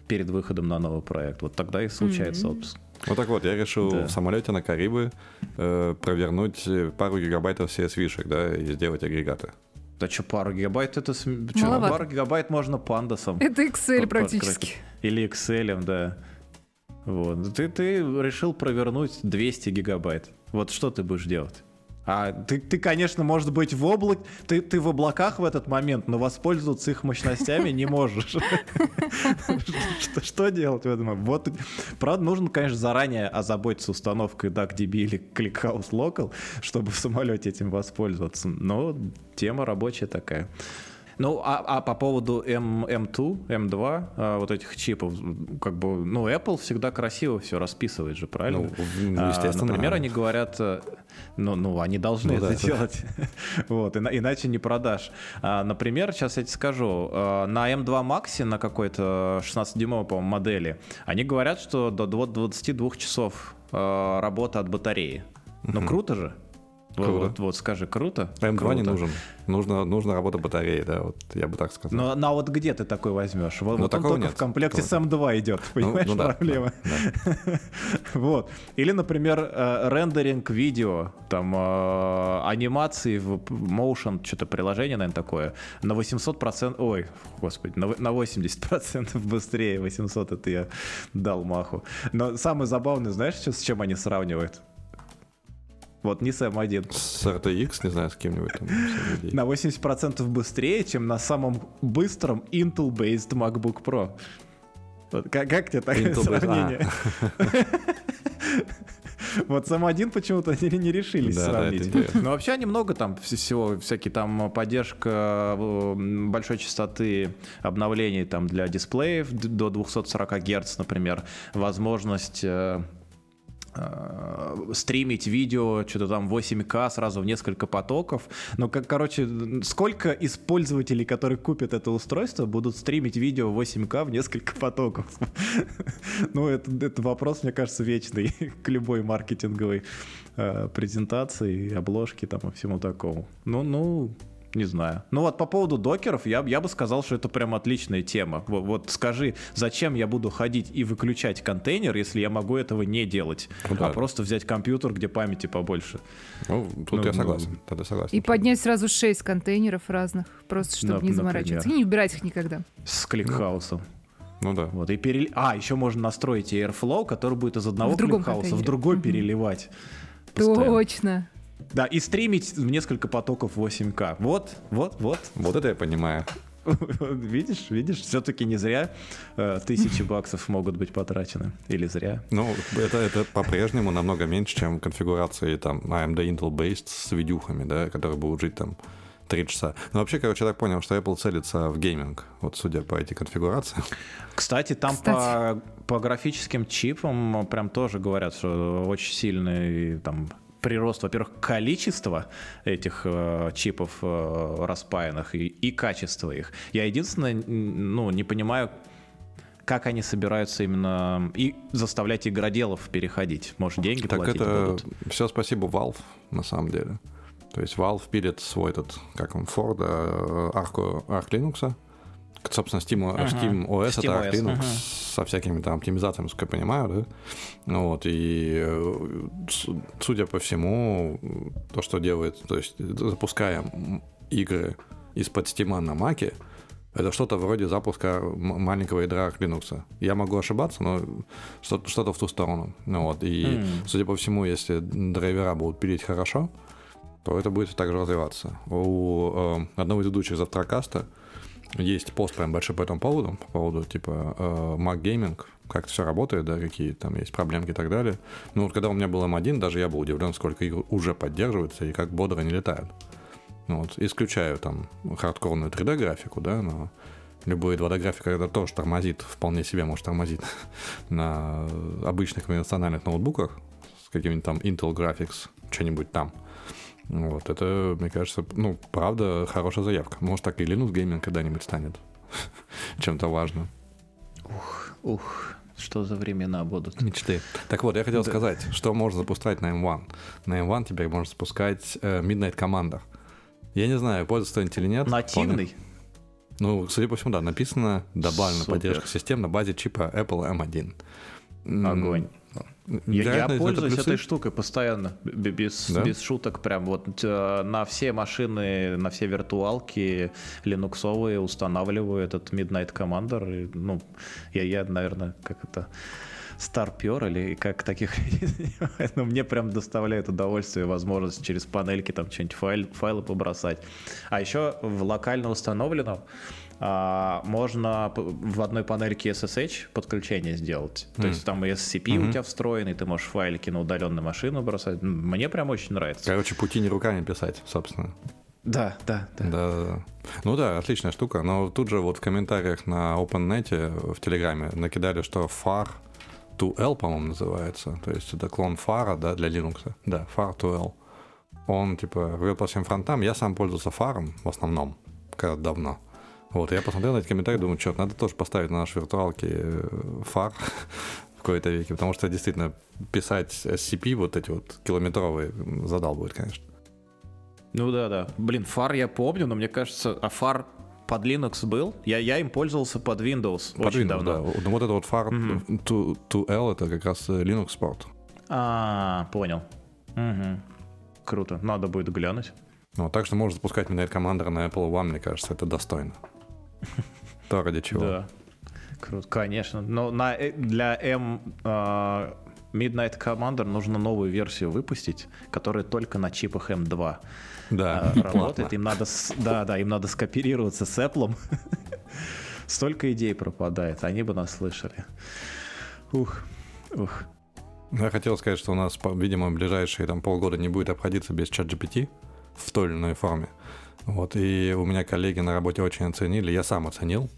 перед выходом на новый проект. Вот тогда и случается Мгм. отпуск. Ну так вот, я решил Да. в самолете на Карибы э, провернуть пару гигабайтов CSV-шек, да, и сделать агрегаты. Да что, пару гигабайт это... чё, Маловато. пару гигабайт можно пандасом. Это Excel По- по- практически. Или Excel, да. Вот. Ты, ты решил провернуть 200 гигабайт. Вот что ты будешь делать? А ты, ты, конечно, может быть в облак... Ты, ты в облаках в этот момент, но воспользоваться их мощностями не можешь. Что, делать в этом? Вот, правда, нужно, конечно, заранее озаботиться установкой DuckDB или ClickHouse Local, чтобы в самолете этим воспользоваться. Но тема рабочая такая. Ну, а, а по поводу M, M2, M2, а, вот этих чипов, как бы, ну, Apple всегда красиво все расписывает же, правильно? Ну, в- А, естественно. Например, они говорят, э, ну, ну они должны Ну это да, делать, <laughs> вот, ина- иначе не продашь. А, Например, сейчас я тебе скажу, э, на M2 Max, на какой-то 16-дюймовой, по-моему, модели, они говорят, что до дво- 22 часов э, работа от батареи. Ну, круто же. Круто. Вот, вот скажи, круто? M2 не Круто. нужен. Нужно, нужна работа батареи, да, вот я бы так сказал. Но, ну, а вот где ты такой возьмешь? Вот, Ну, вот он только нет. в комплекте с Такого M2 идет, Ну, понимаешь, ну да, проблема. да, да. <laughs> Вот. Или, например, э, рендеринг видео, там э, анимации в Motion, что-то приложение, наверное, такое, на 800%, ой, господи, на, на 80% быстрее, 800 это я дал маху. Но самое забавное, знаешь, что- с чем они сравнивают? Вот не с M1. С RTX, не знаю, с кем-нибудь. На 80% быстрее, чем на самом быстром Intel-based MacBook Pro. Вот как, как тебе такое Intel-based, сравнение? <laughs> Вот сам один почему-то не, не решились Да, да, сравнить. интересно. Но вообще они много там вс- всего, всякие там поддержка э, большой частоты обновлений там для дисплеев до 240 Гц, например, возможность э, э, стримить видео, что-то там 8К сразу в несколько потоков. Но, как, короче, сколько из пользователей, которые купят это устройство, будут стримить видео 8К в несколько потоков? <laughs> Ну, это, это вопрос, мне кажется, вечный <laughs> к любой маркетинговой э, презентации, обложке там и всему такому. Ну, ну, не знаю. Ну вот по поводу докеров, я, я бы сказал, что это прям отличная тема. Вот, вот скажи, зачем я буду ходить и выключать контейнер, если я могу этого не делать, Ну да. а просто взять компьютер, где памяти побольше. Ну, тут Ну, я ну, согласен. Тогда согласен. И поднять сразу шесть контейнеров разных, просто чтобы Нап- не заморачиваться. И например. не убирать их никогда. С ClickHouse ом. Ну да. Вот, и перел... А, еще можно настроить Airflow, который будет из одного В ClickHouse а в другой Мгм. переливать. Постоянно. Точно. Да, и стримить в несколько потоков 8К. Вот, вот, вот. Вот это я понимаю. <laughs> Видишь, видишь, все-таки не зря э, тысячи баксов могут быть потрачены. Или зря. Ну, это, это по-прежнему намного меньше, чем конфигурации там AMD Intel Based с видюхами, да, которые будут жить там 3 часа. Ну, вообще, короче, я так понял, что Apple целится в гейминг, вот судя по этой конфигурации. Кстати, там Кстати. По, по графическим чипам прям тоже говорят, что очень сильный там прирост, во-первых, количества этих э, чипов э, распаянных и, и качество их. Я единственное, ну, не понимаю, как они собираются именно и заставлять игроделов переходить. Может, деньги Так платить это будут? все спасибо Valve, на самом деле. То есть Valve пилит свой этот, как он, Ford, э, арку, Arc Linux. Собственно, Steam, Ага. Steam OS это Steam Arc OS, Linux ага. со всякими там оптимизациями, насколько я понимаю, да? Ну Вот, и э, судя по всему, то, что делает, то есть запуская игры из-под Steam на Маке, это что-то вроде запуска маленького ядра Linux. Я могу ошибаться, но что-то, в ту сторону. Ну вот, и М. судя по всему, если драйвера будут пилить хорошо, то это будет также развиваться. У э, одного из ведущих завтракаста есть пост прям большой по этому поводу, по поводу типа э, Mac Gaming, как это все работает, да, какие там есть проблемки и так далее. Ну вот когда у меня был M1, даже я был удивлен, сколько игр уже поддерживается и как бодро они летают. Ну, вот, исключаю там хардкорную 3D-графику, да, но любой 2D-графика, это тоже тормозит, вполне себе может тормозить <laughs> на обычных конвенциональных ноутбуках с каким-нибудь там Intel Graphics, что-нибудь там. Вот, это, мне кажется, ну, правда, хорошая заявка. Может, так и Linux Gaming когда-нибудь станет <laughs> чем-то важным. Ух, что за времена будут? Мечты. Так вот, я хотел Да. сказать, что можно запускать на M1. На M1 теперь можно запускать э, Midnight Commander. Я не знаю, пользуется кто-нибудь или нет. Нативный? Ну, судя по всему, да, написано добавлена Супер. поддержка систем на базе чипа Apple M1. М, Огонь. Я, я пользуюсь этой штукой постоянно, без, Да? без шуток. Прям вот э, на все машины, на все виртуалки линуксовые устанавливаю этот Midnight Commander. И, ну, я, я, наверное, как это старпер или как таких <laughs> но мне прям доставляет удовольствие возможность через панельки там что-нибудь файл, файлы побросать. А еще в локально установленном можно п- в одной панельке SSH подключение сделать. То Мгм. есть там и SCP у тебя встроенный, ты можешь файлики на удаленную машину бросать. Мне прям очень нравится. Короче, пути не руками писать, собственно. Да, да, да. Да, да. Ну да, отличная штука. Но тут же вот в комментариях на OpenNet в Телеграме накидали, что FAR 2L, по-моему, называется. То есть это клон фара, да, для Linux. Да, FAR 2L. Он, типа, врет по всем фронтам. Я сам пользовался фаром в основном, когда давно. Вот, я посмотрел на эти комментарии, думаю, что надо тоже поставить на нашей виртуалке э, фар <laughs> в какой-то веке, потому что действительно писать SCP вот эти вот километровые задал будет, конечно. Ну да, да. Блин, фар я помню, но мне кажется, а фар под Linux был? Я, я им пользовался под Windows Под очень Windows, давно. да. Ну, вот это вот фар Мгм. 2L, это как раз э, Linux Sport. А, понял. Мгм. Круто. Надо будет глянуть. Ну, так что можно запускать Midnight Commander на Apple One, мне кажется, это достойно. <laughs> То ради чего. Да. Круто, конечно. Но на, э, для M а, Midnight Commander нужно новую версию выпустить, которая только на чипах M2 Да, а, работает. Им надо, с- да, да, им надо скооперироваться с Apple. <laughs> Столько идей пропадает, они бы нас слышали. Ух, ух. Я хотел сказать, что у нас, видимо, ближайшие там полгода не будет обходиться без чат GPT в той или иной форме. Вот, и у меня коллеги на работе очень оценили, я сам оценил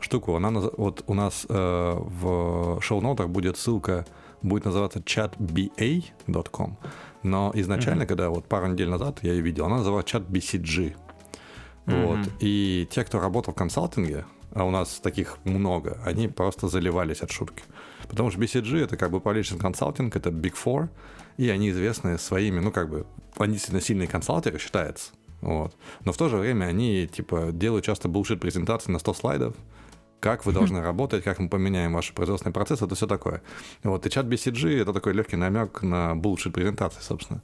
штуку. Она, вот у нас э, в шоу-нотах будет ссылка, будет называться chatba.com, но изначально, когда вот пару недель назад я ее видел, она называлась чат BCG. Вот, и те, кто работал в консалтинге, а у нас таких много, они просто заливались от шутки. Потому что BCG это как бы publishing консалтинг, это Big Four, и они известны своими, ну как бы, они действительно сильные консалтеры, считается. Вот. Но в то же время они, типа, делают часто bullshit презентации на 100 слайдов, как вы должны работать, как мы поменяем ваши производственные процессы, это все такое. Вот, и чат BCG — это такой легкий намек на bullshit презентации, собственно.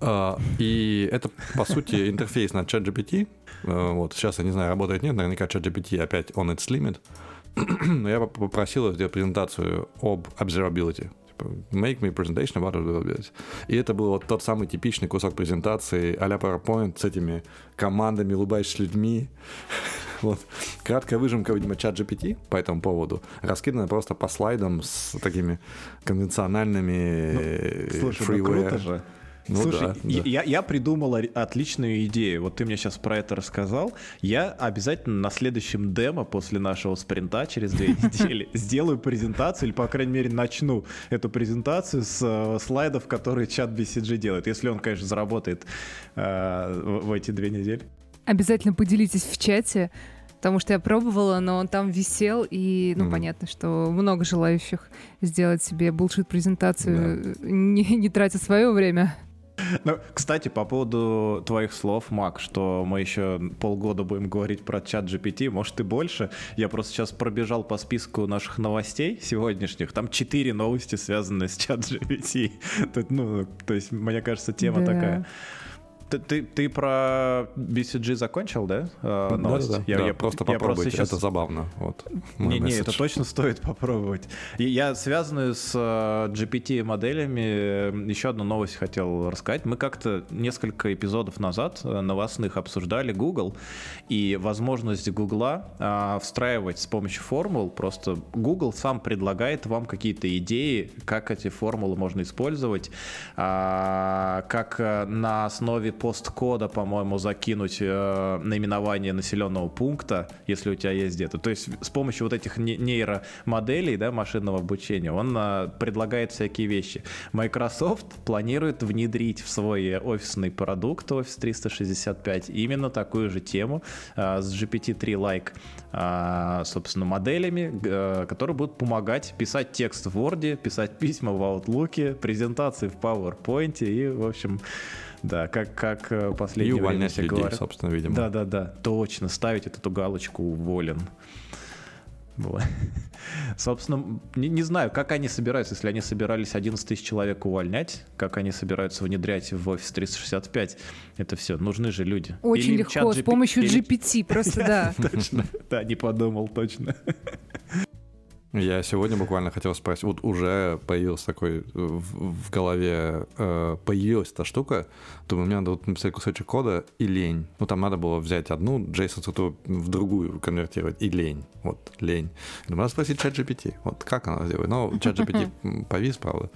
А, и это, по сути, <laughs> интерфейс на чат GPT. А, вот, сейчас, я не знаю, работает нет, наверняка чат GPT опять on its limit. <clears throat> Но я попросил сделать презентацию об observability. Типа, make me presentation about observability. И это был вот тот самый типичный кусок презентации а-ля PowerPoint с этими командами, улыбающимися людьми. <laughs> Вот. Краткая выжимка, видимо, чат GPT по этому поводу раскидана просто по слайдам с такими конвенциональными ну, слушай, ну круто же. Ну, Слушай, да, да. Я, я придумал отличную идею. Вот ты мне сейчас про это рассказал. Я обязательно на следующем демо после нашего спринта через две <laughs> недели сделаю презентацию, или, по крайней мере, начну эту презентацию с э, слайдов, которые чат BCG делает, если он, конечно, заработает э, в, в эти две недели. Обязательно поделитесь в чате, потому что я пробовала, но он там висел, и, ну, mm. понятно, что много желающих сделать себе булшит-презентацию, да. не, не тратя свое время. Ну, кстати, по поводу твоих слов, Мак, что мы еще полгода будем говорить про чат GPT, может и больше. Я просто сейчас пробежал по списку наших новостей сегодняшних. Там четыре новости, связанные с чат GPT. <laughs> Тут, ну, то есть, мне кажется, тема да. такая. Ты, ты, ты про BCG закончил, да? Э, новость? Да, да, я, да. Я, просто я попробуйте, просто сейчас... это забавно. Вот, не, не, это точно стоит попробовать. Я связанную с э, GPT-моделями э, еще одну новость хотел рассказать. Мы как-то несколько эпизодов назад э, новостных обсуждали Google и возможность Google э, встраивать с помощью формул. Просто Google сам предлагает вам какие-то идеи, как эти формулы можно использовать, э, как на основе посткода, по-моему, закинуть э, наименование населенного пункта, если у тебя есть где-то. То есть с помощью вот этих нейромоделей, да, машинного обучения, он э, предлагает всякие вещи. Microsoft планирует внедрить в свой офисный продукт Office 365 именно такую же тему э, с GPT-3-like, э, собственно, моделями, э, которые будут помогать писать текст в Word, писать письма в Outlook, презентации в PowerPoint и, в общем, да, как, как э, последнее И увольнять людей, говорят. собственно, видимо. Да, да, да, точно, ставить эту галочку «уволен». <laughs> Собственно, не, не знаю, как они собираются, если они собирались 11 тысяч человек увольнять, как они собираются внедрять в офис 365 это все. Нужны же люди. Очень Или легко, с помощью GPT, просто да. <laughs> Точно, да, не подумал, точно. Я сегодня буквально хотел спросить, вот уже появился такой в, в голове, э, появилась эта штука, думаю, мне надо вот написать кусочек кода и лень. Ну, там надо было взять одну JSON в другую конвертировать и лень. Вот, лень. Думаю, надо спросить чат GPT, вот как она сделает. Ну, чат GPT повис, правда,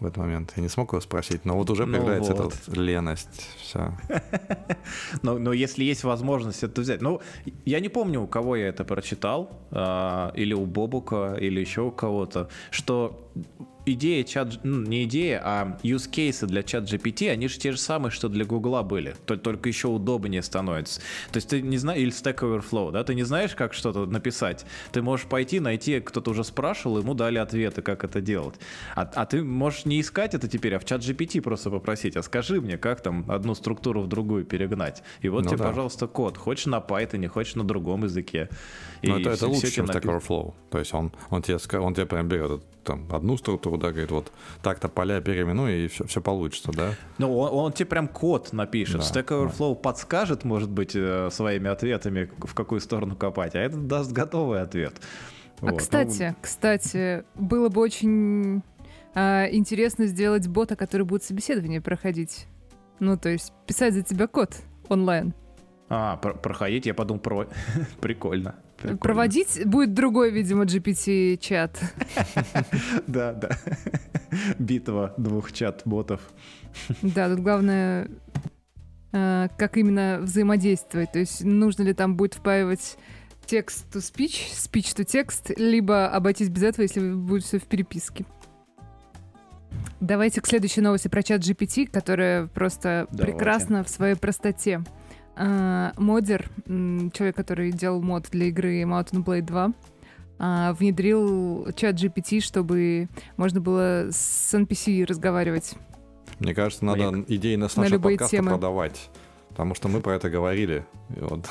в этот момент. Я не смог его спросить, но вот уже ну появляется ну вот. эта леность, все. <laughs> но, но если есть возможность это взять. Ну, я не помню, у кого я это прочитал, э, или у Бобука, или еще у кого-то, что идея чат, ну, не идея, а use cases для чат GPT, они же те же самые, что для Гугла были, только еще удобнее становится. То есть ты не знаешь, или Stack Overflow, да, ты не знаешь, как что-то написать. Ты можешь пойти, найти, кто-то уже спрашивал, ему дали ответы, как это делать. А, а ты можешь не искать это теперь, а в чат GPT просто попросить, а скажи мне, как там одну структуру в другую перегнать. И вот ну, тебе, да. пожалуйста, код. Хочешь на Python, хочешь на другом языке. Но это, это лучше, чем Stack Overflow. То есть он, он, тебе, он тебе прям берет там, одну структуру, да, говорит, вот так-то поля переименуй, и все, все получится, да? Ну, он, он тебе прям код напишет. Да, Stack Overflow да. подскажет, может быть, э, своими ответами, в какую сторону копать, а это даст готовый ответ. А вот. кстати, ну... кстати, было бы очень а, интересно сделать бота, который будет собеседование проходить. Ну, то есть писать за тебя код онлайн. А, про проходить, я подумал, про... <laughs> прикольно. Прикольно. Проводить будет другой, видимо, GPT-чат. <laughs> Да, да. Битва двух чат-ботов. Да, тут главное, э, как именно взаимодействовать. То есть нужно ли там будет впаивать текст to speech, speech to текст, либо обойтись без этого, если будет все в переписке. Давайте к следующей новости про чат GPT, которая просто Давайте. прекрасна в своей простоте. А, модер, человек, который делал мод для игры Mountain Blade 2, а, внедрил чат GPT, чтобы можно было с NPC разговаривать. Мне кажется, надо Мне... идеи на нашего на подкаста темы. продавать. потому что мы про это говорили. Вот.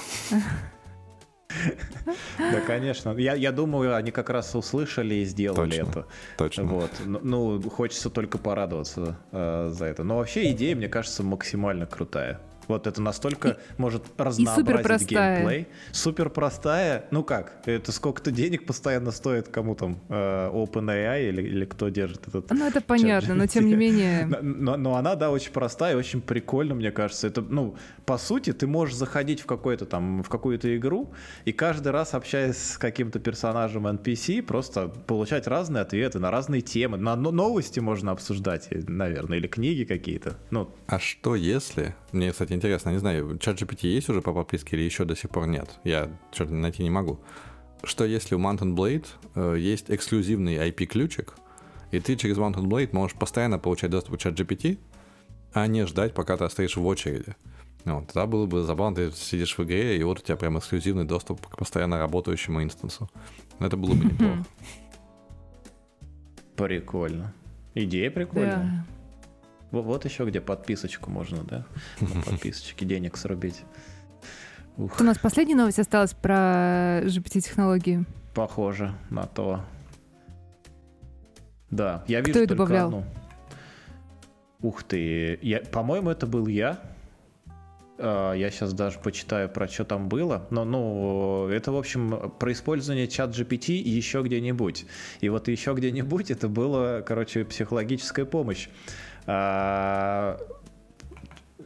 Да, конечно. Я, я думаю, они как раз услышали и сделали Точно, это. Точно. Вот. Ну, ну, хочется только порадоваться э, за это. Но вообще идея, мне кажется, максимально крутая. Вот это настолько может разнообразить суперпростая. геймплей. Супер простая. Ну как? Это сколько-то денег постоянно стоит кому там? Э, OpenAI или, или кто держит этот? Ну, это понятно, но тем не менее... <laughs> Но, но- но она, да, очень простая и очень прикольно, мне кажется. Это, ну, по сути, ты можешь заходить в какой-то там, в какую-то игру и каждый раз, общаясь с каким-то персонажем NPC, просто получать разные ответы на разные темы. На но- новости можно обсуждать, наверное, или книги какие-то. Ну, А что если... Мне, кстати, интересно, не знаю, чат GPT есть уже по подписке или еще до сих пор нет? Я что-то найти не могу. Что если у Mountain Blade э, есть эксклюзивный IP-ключик, и ты через Mountain Blade можешь постоянно получать доступ к чат GPT, а не ждать, пока ты стоишь в очереди. Ну, Вот, тогда было бы забавно, ты сидишь в игре, и вот у тебя прям эксклюзивный доступ к постоянно работающему инстансу. Это было бы неплохо. прикольно. Идея прикольная. Да. Во- Вот еще где подписочку можно, да? На <laughs> подписочке денег срубить. Ух, У нас последняя новость осталась про GPT-технологии. похоже на то. Да, я вижу Кто ее только добавлял? одну. Ух ты, я, по-моему, это был я. А, Я сейчас даже почитаю, про что там было. Но, ну, это, в общем, про использование чат GPT еще где-нибудь. И вот еще где-нибудь это было, короче, психологическая помощь. А,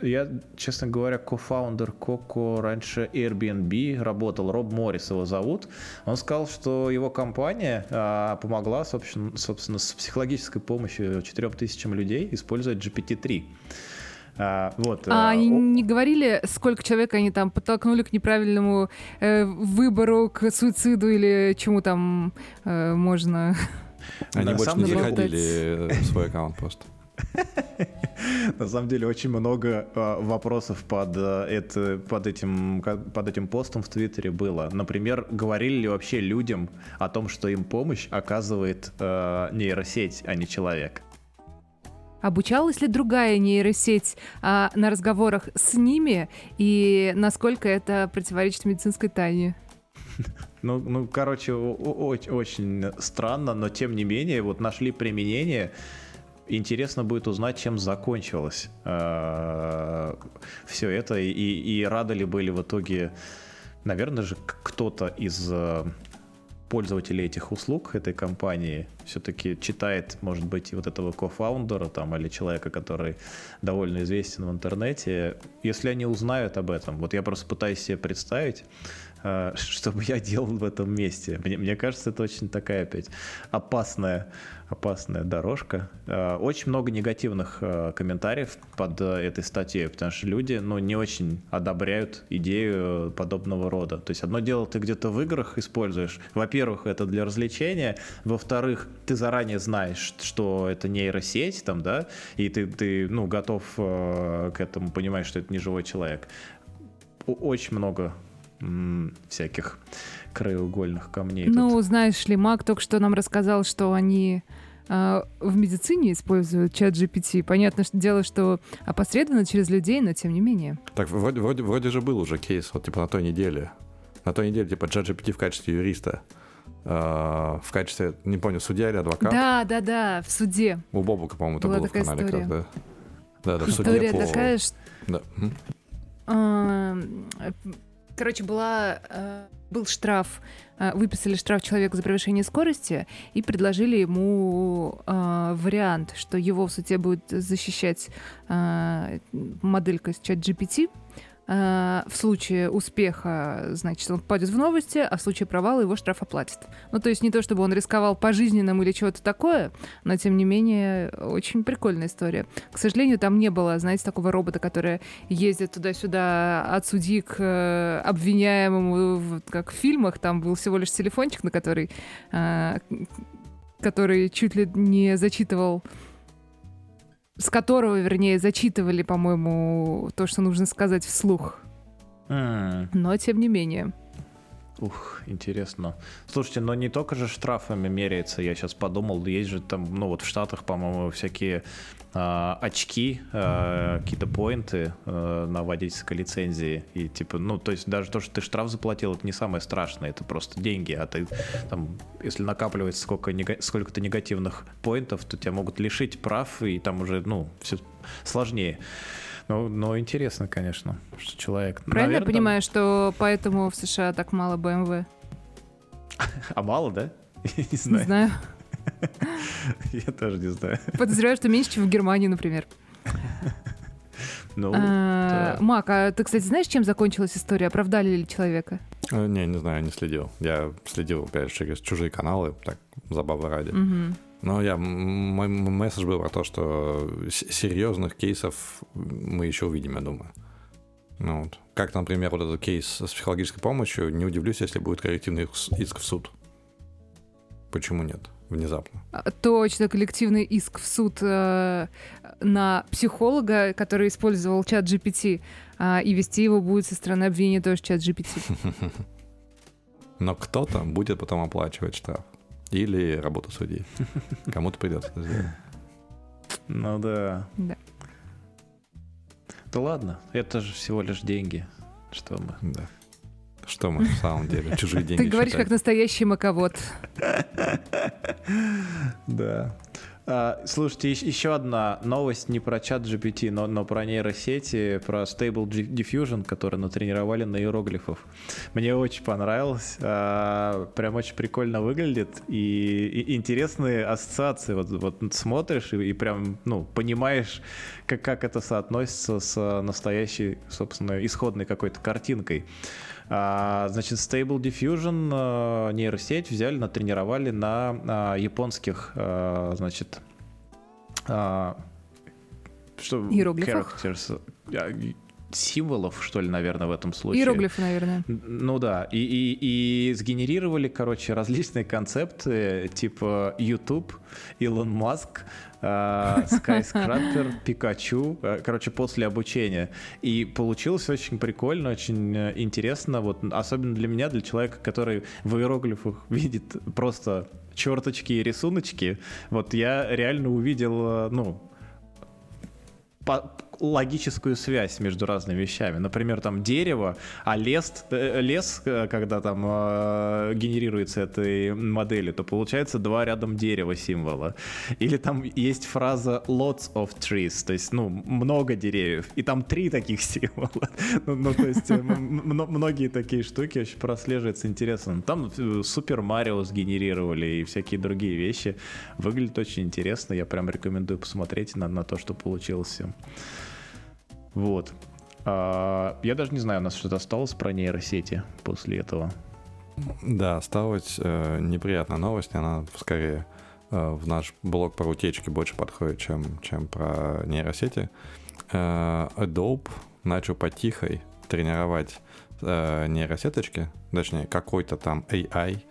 Я, честно говоря, кофаундер Коко раньше Airbnb работал, Роб Моррис его зовут. Он сказал, что его компания а, помогла, собственно, собственно, с психологической помощью 4000 людей использовать GPT-3. А, вот, А а, они о- не говорили, сколько человек они там подтолкнули к неправильному э, выбору, к суициду или чему там э, можно... Они больше не заходили в свой <laughs> аккаунт просто. На самом деле очень много э, вопросов под, э, это, под, этим, под этим постом в Твиттере было. Например, говорили ли вообще людям о том, что им помощь оказывает э, нейросеть, а не человек? Обучалась ли другая нейросеть а, на разговорах с ними и насколько это противоречит медицинской тайне? Ну, ну короче, о- о- оч- очень странно, но тем не менее, вот нашли применение. Интересно будет узнать, чем закончилось все это, и, и рады ли были в итоге, наверное же, кто-то из э, пользователей этих услуг этой компании все-таки читает, может быть, вот этого кофаундера там или человека, который довольно известен в интернете. Если они узнают об этом, вот я просто пытаюсь себе представить, э, <laughs> что бы я делал в этом месте. Мне, мне кажется, это очень такая опять опасная, опасная дорожка. Э, Очень много негативных э, комментариев под э, этой статьей, потому что люди ну, не очень одобряют идею подобного рода. То есть одно дело ты где-то в играх используешь. Во-первых, это для развлечения. Во-вторых, ты заранее знаешь, что это нейросеть, там, да, и ты, ты ну, готов э, к этому, понимаешь, что это не живой человек. Очень много всяких краеугольных камней. тут. Ну, знаешь ли, Мак только что нам рассказал, что они а, в медицине используют чат GPT. Понятно, что дело, что опосредованно через людей, но тем не менее. Так, вроде, вроде, вроде же был уже кейс, вот типа на той неделе. На той неделе, типа, ChatGPT в качестве юриста. э, в качестве, не помню, судья или адвокат. Да, да, да, в суде. У Бобука, по-моему, это Была было в такая канале история. как, да. Да, да, в суде История по- такая, что Да. Короче, была, э, был штраф, э, выписали штраф человеку за превышение скорости и предложили ему э, вариант, что его в суде будет защищать э, моделька с чат GPT. Э, В случае успеха, значит, он попадет в новости, а в случае провала его штраф оплатит. Ну, то есть не то, чтобы он рисковал пожизненным или чего-то такое, но, тем не менее, очень прикольная история. К сожалению, там не было, знаете, такого робота, который ездит туда-сюда от судьи к э, обвиняемому, как в фильмах. Там был всего лишь телефончик, на который, э, который чуть ли не зачитывал с которого, вернее, зачитывали, по-моему, то, что нужно сказать вслух. М, Но, тем не менее. Ух, интересно. Слушайте, но не только же штрафами меряется, я сейчас подумал, есть же там, ну вот в Штатах, по-моему, всякие а, очки, а, какие-то поинты а, на водительской лицензии. И типа, ну, то есть даже то, что ты штраф заплатил, это не самое страшное, это просто деньги. А ты там, если накапливается сколько, сколько-то негативных поинтов, то тебя могут лишить прав, и там уже, ну, все сложнее. Ну, но интересно, конечно, что человек... Правильно наверное, я понимаю, что поэтому в США так мало BMW? <laughs> А мало, да? <laughs> Не знаю. Не <laughs> знаю. Я тоже не знаю. Подозреваю, что меньше, чем в Германии, например. Ну, а, Мак, а ты, кстати, знаешь, чем закончилась история? Оправдали ли человека? Э, не, не знаю, не следил. Я следил, опять же, через чужие каналы, так, забавы ради. Угу. Но я, мой месседж был про то, что серьезных кейсов мы еще увидим, я думаю. Ну, вот. Как, например, вот этот кейс с психологической помощью, не удивлюсь, если будет коррективный иск в суд. Почему нет? Внезапно. А, точно, коллективный иск в суд э, на психолога, который использовал чат GPT, э, и вести его будет со стороны обвинения тоже чат GPT. <laughs> Но кто-то будет потом оплачивать штраф. Или работу судьи. <laughs> Кому-то придется это сделать. Ну да. Да. Да ладно, это же всего лишь деньги. Что мы? Да. Что мы в самом деле? <laughs> Чужие деньги Ты говоришь, как настоящий маковод. <laughs> Да. А, слушайте, еще одна новость не про чат GPT, но, но про нейросети, про Stable Diffusion, который натренировали на иероглифов. Мне очень понравилось. А, прям очень прикольно выглядит. И, и интересные ассоциации. Вот, вот смотришь и, и прям ну, понимаешь, как, как это соотносится с настоящей, собственно, исходной какой-то картинкой. А, значит, Stable Diffusion а, нейросеть взяли, натренировали на а, японских, значит, что Иероглифах? Символов, что ли, наверное, в этом случае. Иероглифы, наверное. Ну да, и, и, и сгенерировали, короче, различные концепты, типа YouTube, Илон Маск, Skyscraper, <laughs> Пикачу, э, короче, после обучения. И получилось очень прикольно, очень э, интересно, вот особенно для меня, для человека, который в иероглифах <laughs> видит просто черточки и рисуночки, вот я реально увидел, э, ну, по, логическую связь между разными вещами. Например, там дерево, а лес, э, лес э, когда там э, генерируется этой моделью, то получается два рядом дерева символа. Или там есть фраза lots of trees, то есть, ну, много деревьев, и там три таких <laughs> символа. ну, ну, то есть, э, многие такие штуки очень прослеживаются интересно. Там Супер Марио сгенерировали и всякие другие вещи. Выглядит очень интересно. Я прям рекомендую посмотреть на, на то, что получилось всем. Вот. А, я даже не знаю, у нас что-то осталось про нейросети после этого. Да, осталась э, неприятная новость, она скорее э, в наш блог про утечки больше подходит, чем, чем про нейросети. Э, Adobe начал потихой тренировать э, нейросеточки, точнее, какой-то там AI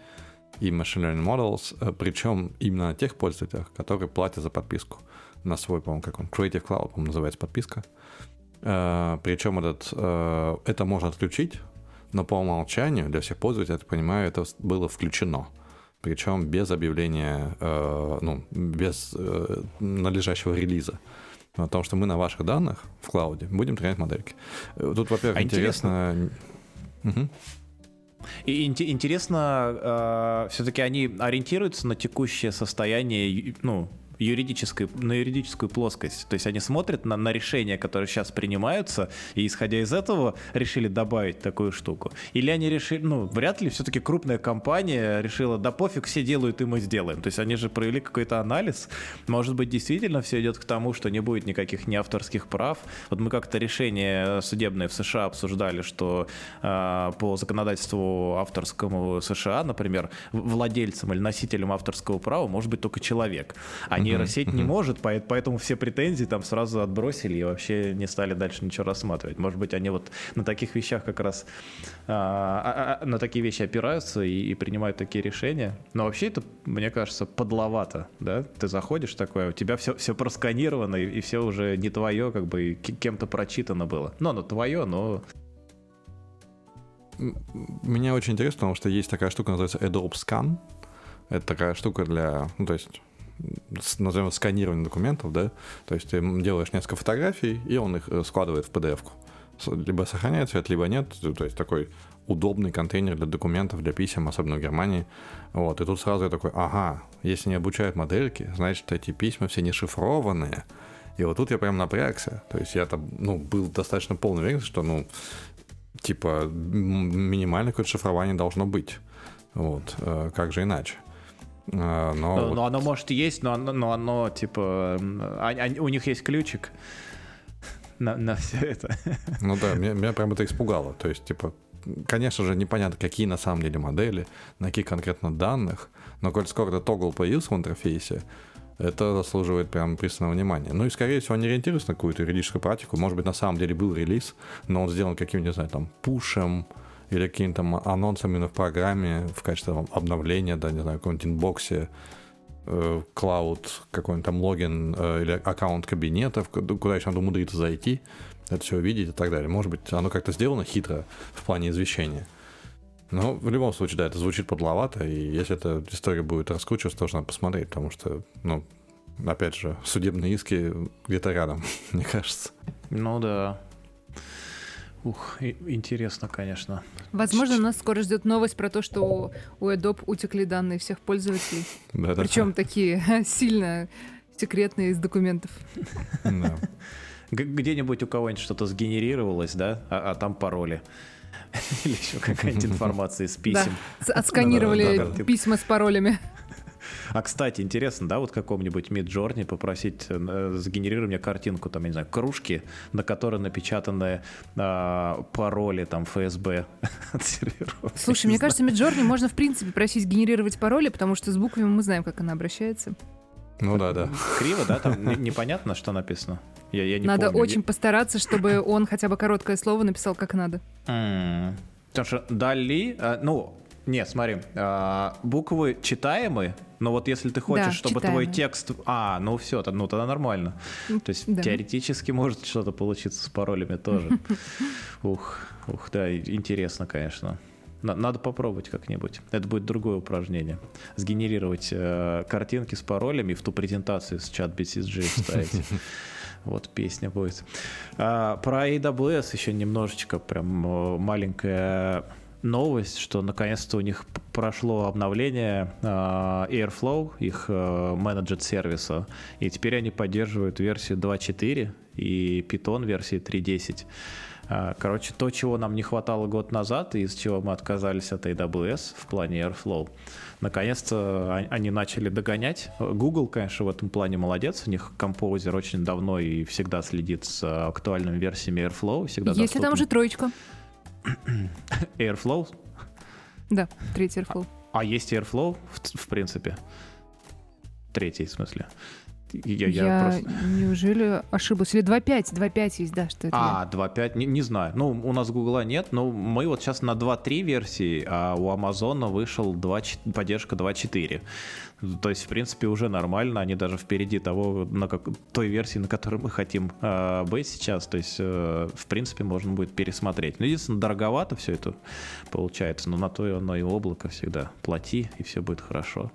и Machine Learning Models, э, причем именно на тех пользователях, которые платят за подписку на свой, по-моему, как он, Creative Cloud, по-моему, называется подписка. Э, Причем этот, э, это можно отключить, но по умолчанию для всех пользователей, я так понимаю, это было включено. Причем без объявления, э, ну, без належащего релиза. О том, что мы на ваших данных в клауде будем тренировать модельки. Тут, во-первых, а интересно... интересно... Угу. И интересно, э, все-таки они ориентируются на текущее состояние, ну, юридической, на юридическую плоскость. То есть они смотрят на, на решения, которые сейчас принимаются, и исходя из этого решили добавить такую штуку. Или они решили, ну, вряд ли все-таки крупная компания решила, да пофиг, все делают, и мы сделаем. То есть они же провели какой-то анализ. Может быть, действительно все идет к тому, что не будет никаких неавторских прав. Вот мы как-то решение судебное в США обсуждали, что э, по законодательству авторскому США, например, владельцем или носителем авторского права может быть только человек. А нейросеть не может, поэтому все претензии там сразу отбросили и вообще не стали дальше ничего рассматривать. Может быть, они вот на таких вещах как раз а, а, а, на такие вещи опираются и, принимают такие решения. Но вообще это, мне кажется, подловато, да? Ты заходишь такое, у тебя все, все просканировано и, все уже не твое, как бы кем-то прочитано было. Ну, оно твое, но м- мне очень интересно, потому что есть такая штука, называется Adobe Scan. Это такая штука для, ну, то есть, назовем это сканирование документов, да, то есть ты делаешь несколько фотографий, и он их э, складывает в PDF-ку. Либо сохраняет цвет, либо нет, то есть такой удобный контейнер для документов, для писем, особенно в Германии. Вот, и тут сразу я такой, ага, если не обучают модельки, значит, эти письма все не шифрованные. И вот тут я прям напрягся. То есть я там, ну, был достаточно полный уверен, что, ну, типа, минимальное какое-то шифрование должно быть. Вот, э, как же иначе? Э, Но, Ну, вот- ну, оно может и есть, но оно, но оно типа, а- они- у них есть ключик <laughs> на, на все это. <laughs> Ну да, меня, меня прям это испугало. То есть, типа, конечно же, непонятно, какие на самом деле модели, на каких конкретно данных, но коль скоро этот тогл появился в интерфейсе, это заслуживает прям пристального внимания. Ну и, скорее всего, они ориентируются на какую-то юридическую практику. Может быть, на самом деле был релиз, но он сделан каким-нибудь, не знаю, там, пушем или каким-то там анонсом именно в программе в качестве там, обновления, да, не знаю, каком-нибудь инбоксе, э, клауд, какой-нибудь там логин э, или аккаунт кабинета, куда еще надо умудриться зайти, это все увидеть и так далее. Может быть, оно как-то сделано хитро в плане извещения. Но в любом случае, да, это звучит подловато, и если эта история будет раскручиваться, тоже надо посмотреть, потому что, ну, опять же, судебные иски где-то рядом, <laughs> мне кажется. Ну да. Ух, интересно, конечно. Возможно, нас скоро ждет новость про то, что у, у Adobe утекли данные всех пользователей. Причем такие <laughs> сильно секретные из документов. Да. Где-нибудь у кого-нибудь что-то сгенерировалось, да, а, а там пароли. <laughs> Или еще какая-нибудь <laughs> информация из Да, писем. с- отсканировали письма с паролями. А, кстати, интересно, да, вот каком-нибудь Midjourney попросить э, сгенерируй мне картинку, там, я не знаю, кружки, на которой напечатаны а, пароли, там, ФСБ <laughs> от серверов. Слушай, мне кажется, Midjourney можно в принципе просить генерировать пароли, потому что с буквами мы знаем, как она обращается. Ну да, да. Криво, да? Там не- непонятно, что написано. Я, я не надо помню. очень постараться, чтобы он хотя бы короткое слово написал как надо. Потому что Дали, а, ну, не, смотри, а, буквы читаемые, но вот если ты хочешь, Да, чтобы твой читаемые. текст... А, ну все, ну тогда нормально. То есть да. теоретически может что-то получиться с паролями тоже. <laughs> Ух, ух, да, интересно, конечно. На- Надо попробовать как-нибудь. Это будет другое упражнение. Сгенерировать э, картинки с паролями в ту презентацию с чат BCG вставить. <laughs> Вот песня будет. А, про AWS еще немножечко прям э, маленькая новость, что наконец-то у них прошло обновление а, Airflow, их э, менеджер сервиса, и теперь они поддерживают версию 2.4 и Python версии 3.10. А, Короче, то, чего нам не хватало год назад, и из чего мы отказались от AWS в плане Airflow, наконец-то о- они начали догонять. Google, конечно, в этом плане молодец. У них композер очень давно и всегда следит с а, актуальными версиями Airflow. Всегда Если там доступны. же троечка. Airflow, Да, третий Airflow. а есть Airflow, в, в принципе. Третий, в смысле. Я, Я, я просто... неужели ошиблась? Или 2.5? 2.5 есть, да, что это? А, 2.5, не, не знаю. Ну, у нас Гугла нет, но мы вот сейчас на 2.3 версии, а у Амазона вышел 2, поддержка 2.4. То есть, в принципе, уже нормально. Они даже впереди того, на как, той версии, на которой мы хотим э, быть сейчас. То есть, э, в принципе, можно будет пересмотреть. Ну, единственное, дороговато все это получается, но на то и оно и облако всегда. Плати, и все будет хорошо.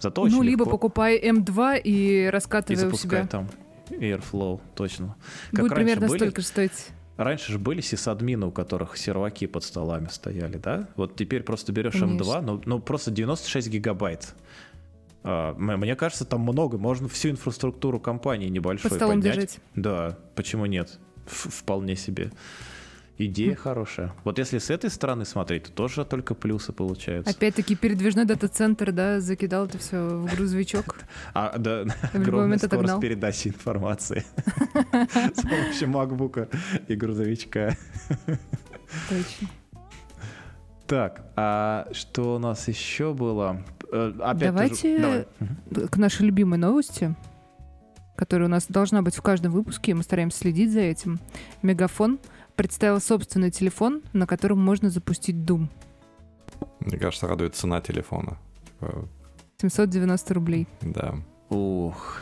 Зато ну, либо легко. покупай М2 и и раскатывай у запускай себя. там Airflow, точно. Как Будет примерно были- столько же стоить. Раньше же были сисадмины, у которых серваки под столами стояли, да? Вот теперь просто берешь Конечно. M2, ну, ну просто 96 гигабайт. А, мне кажется, там много. Можно всю инфраструктуру компании небольшой Под столом поднять. держать. Да, почему нет? Ф- вполне себе. Идея хорошая. Вот если с этой стороны смотреть, то тоже только плюсы получаются. Опять-таки передвижной дата-центр, да, закидал это все в грузовичок. А, да, В любой момент отогнал. передачи информации <laughs> с помощью макбука и грузовичка. Точно. Так, а что у нас еще было? Э, Опять Давайте Давай. Мгм. к нашей любимой новости, которая у нас должна быть в каждом выпуске, и мы стараемся следить за этим. Мегафон представил собственный телефон, на котором можно запустить Doom. Мне кажется, радует цена телефона. Типа, 790 рублей. Да. Ух,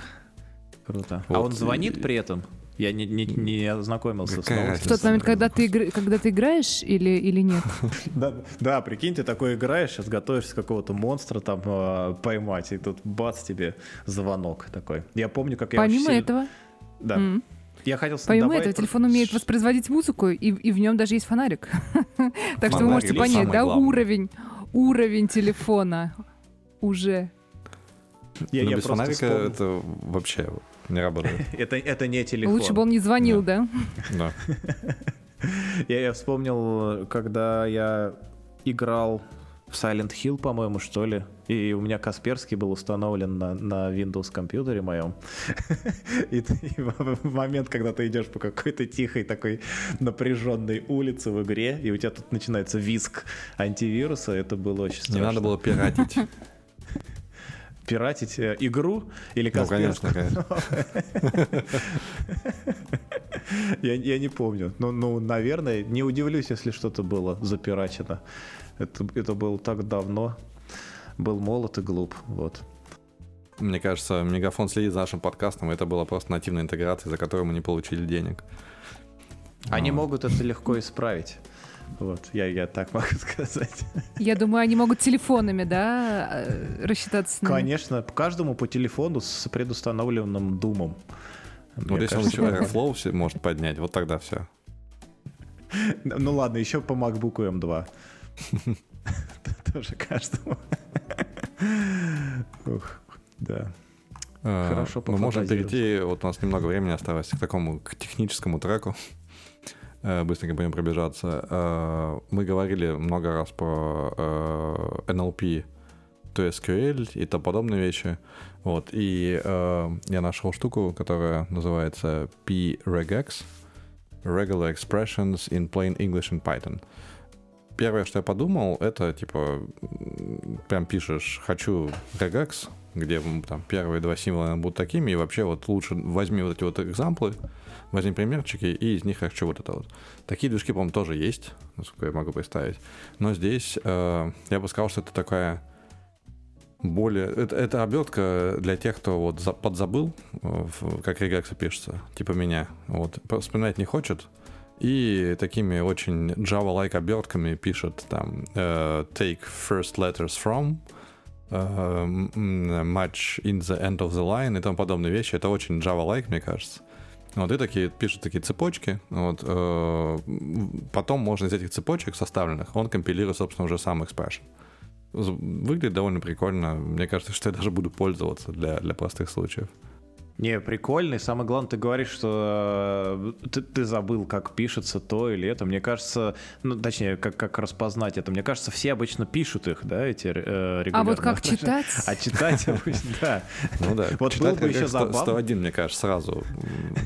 круто. А Вот он звонит при этом? Я не, не, не ознакомился Какая с В новостью. тот момент, когда ты, игр- когда ты играешь или, или нет? <laughs> Да, да, прикинь, ты такой играешь, сейчас готовишься какого-то монстра там э, поймать, и тут бац тебе звонок такой. Я помню, как я Помимо очень сильно- этого, Да. м, Я хотел помимо этого, про- телефон умеет воспроизводить музыку, и, и в нем даже есть фонарик. <laughs> Так что вы можете — понять, да, главное. уровень, уровень телефона уже. Я, Но я без фонарика вспомнил. это вообще не работает. <laughs> это, это не телефон. Лучше бы он не звонил, да? Да. <laughs> Я, я вспомнил, когда я играл в Silent Hill, по-моему, что ли, и у меня Касперский был установлен на, на Windows компьютере моем. <laughs> И, ты- и в момент, когда ты идешь по какой-то тихой такой напряженной улице в игре, и у тебя тут начинается виск антивируса, это было очень Не страшно. надо было пиратить. Пиратить э, игру или Ну, Касперского. конечно, конечно. <laughs> Я, я не помню. Ну, ну, наверное, не удивлюсь, если что-то было запирачено. Это, это было так давно. Был молод и глуп. Вот. Мне кажется, Мегафон следит за нашим подкастом, и это была просто нативная интеграция, за которую мы не получили денег. Они А. могут это легко исправить. Вот, я, я так могу <laughs> сказать. Я думаю, они могут телефонами, да, э, рассчитаться с нами. Конечно, каждому по телефону с предустановленным думом. Вот Мне если он кажется, еще Airflow все может поднять, вот тогда все. Ну ладно, еще по MacBook M2. <laughs> Тоже каждому. Ух, да. Хорошо Э, Мы можем перейти, вот у нас немного времени осталось, к такому к техническому треку. Э, Быстренько будем пробежаться. Э, Мы говорили много раз про NLP, то SQL и тому подобные вещи. Вот, и э, я нашел штуку, которая называется PREGEX, Regular Expressions in Plain English and Python. Первое, что я подумал, это типа прям пишешь «хочу regex», где там первые два символа будут такими, и вообще вот лучше возьми вот эти вот экзамплы, возьми примерчики, и из них хочу вот это вот. Такие движки, по-моему, тоже есть, насколько я могу представить. Но здесь э, я бы сказал, что это такая более... Это, это обертка для тех, кто вот за- подзабыл, э, как реgex пишется, типа меня. Вот, вспоминать не хочет, и такими очень Java-like обертками пишет там э, take first letters from, э, м, match in the end of the line и тому подобные вещи. Это очень Java-like, мне кажется. Вот и такие пишут такие цепочки. Вот, э, потом можно из этих цепочек составленных он компилирует, собственно, уже сам expression. Выглядит довольно прикольно. Мне кажется, <laughs> что я даже буду пользоваться для, для простых случаев. Не, прикольный. Самое главное, ты говоришь, что э, ты, ты забыл, как пишется то или это. Мне кажется, ну, точнее, как, как распознать это. Мне кажется, все обычно пишут их, да, эти э, регулярно. А вот как <laughs> читать? А читать, да. Ну да, <laughs> Вот читать было бы еще забавно. 101, мне кажется, сразу.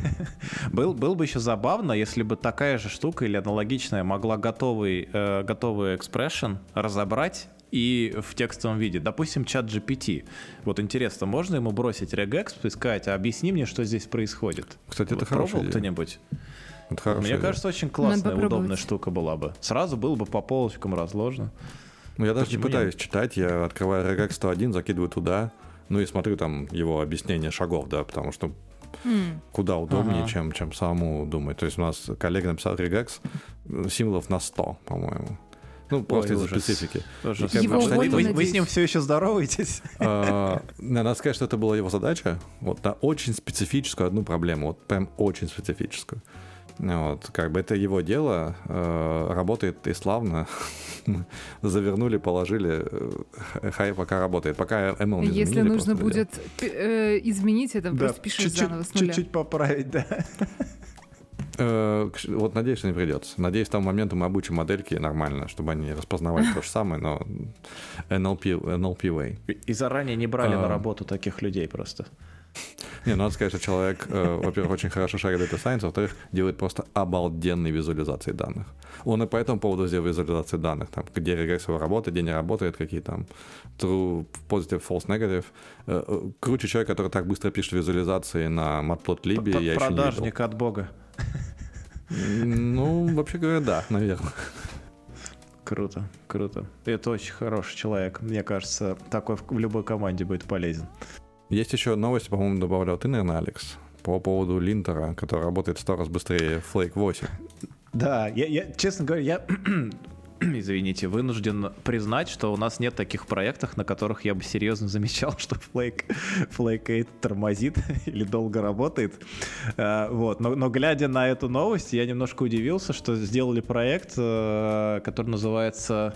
<laughs> Был, был бы еще забавно, если бы такая же штука или аналогичная могла готовый, э, готовый экспрессион разобрать и в текстовом виде. Допустим, чат GPT. Вот интересно, можно ему бросить regex и сказать, а объясни мне, что здесь происходит? Кстати, это Вот хорошая пробовал кто-нибудь? Это хорошая Мне идея. кажется, очень классная, удобная штука была бы. Сразу было бы по полочкам разложено. Ну, я даже не Почему пытаюсь читать, я открываю Regex 101, закидываю туда, ну и смотрю там его объяснение шагов, да, потому что М, куда удобнее, Ага. чем, чем самому думать. То есть у нас коллега написал Regex э, символов на 100, по-моему. Ну, просто из-за специфики. Вы, вы- с ним все еще здороваетесь? <laughs> А, Надо сказать, что это была его задача, вот на очень специфическую одну проблему, вот прям очень специфическую. Вот, как бы это его дело, э, работает и славно. <laughs> Завернули, положили, э, хай пока работает. Пока ML не Если нужно будет э, изменить это, просто пишешь чуть-чуть, заново с нуля. чуть-чуть поправить, да. <laughs> Э, Вот надеюсь, что не придется. Надеюсь, к тому моменту мы обучим модельки нормально, чтобы они распознавали то же самое, но NLP, NLP way. И- заранее не брали А. на работу таких людей просто. Не, надо сказать, что человек, э, во-первых, очень хорошо шарит Data Science, во-вторых, делает просто обалденные визуализации данных. Он и по этому поводу сделал визуализации данных, там, где регресс его работает, где не работает, какие там true, positive, false, negative. Э, э, Круче человек, который так быстро пишет визуализации на Matplotlib, я еще не видел. Продажник от бога. Ну, вообще говоря, да, наверное. Круто, круто. Это очень хороший человек. Мне кажется, такой в любой команде будет полезен. Есть еще новости, по-моему, добавлял ты, наверное, Алекс, по поводу линтера, который работает в 100 раз быстрее Flake 8. Да, я, я честно говоря, я <clears throat> извините, вынужден признать, что у нас нет таких проектов, на которых я бы серьезно замечал, <laughs> что Flake, Flake 8 тормозит <laughs> или долго работает. Uh, вот. но, но глядя на эту новость, я немножко удивился, что сделали проект, uh, который называется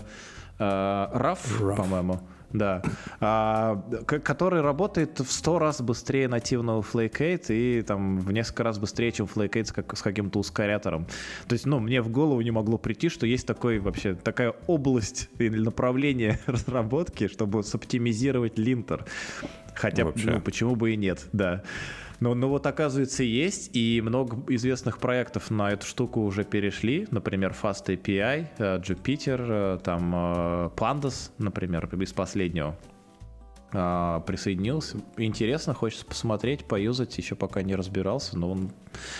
RAF, RAF. по-моему. Да. А, который работает в 100 раз быстрее нативного Flake 8 и там в несколько раз быстрее, чем Flake 8 с, как, с каким-то ускорятором. То есть, ну, мне в голову не могло прийти, что есть такой вообще такая область или направление <laughs> разработки, чтобы соптимизировать линтер. Хотя, ну, почему бы и нет, да. Но, но вот оказывается есть, и много известных проектов на эту штуку уже перешли. Например, Fast API, э, Jupyter, э, там э, Pandas, например, из последнего присоединился. Интересно, хочется посмотреть, поюзать, еще пока не разбирался, но он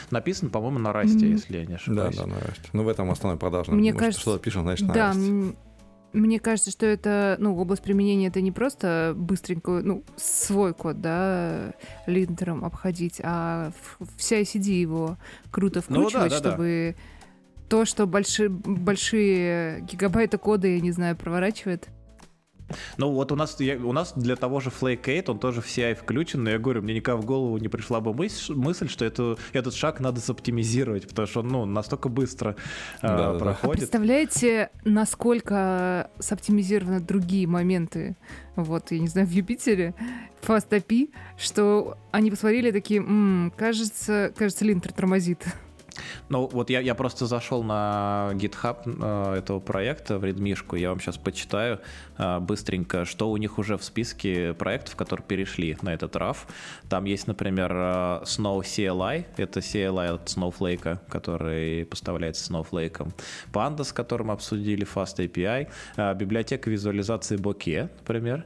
написан, по-моему, на расте, mm-hmm. если я не ошибаюсь. Да, да, на расте. Ну, в этом основной продажный. Мне Может, кажется, что пишем, значит, на да, расте. Мне кажется, что это, ну, область применения это не просто быстренько, ну, свой код, да, линтером обходить, а вся ICD его круто вкручивать, ну, да, да, чтобы да. то, что большие, большие гигабайты кода, я не знаю, проворачивает, ну вот у нас, я, у нас для того же Flake 8, он тоже в CI включен, но я говорю, мне никогда в голову не пришла бы мысль, мысль что это, этот шаг надо соптимизировать, потому что он ну, настолько быстро да, э, проходит. А представляете, насколько соптимизированы другие моменты, вот, я не знаю, в Юпитере, Fast API, что они посмотрели такие, м-м, кажется, кажется, линтер тормозит. Ну, вот я, я просто зашел на GitHub э, этого проекта в редмишку. Я вам сейчас почитаю э, быстренько, что у них уже в списке проектов, которые перешли на этот RAF. Там есть, например, э, Snow CLI. Это CLI от Snowflake, который поставляется Snowflake. Panda, с которым обсудили Fast API. Библиотека визуализации Bokeh, например.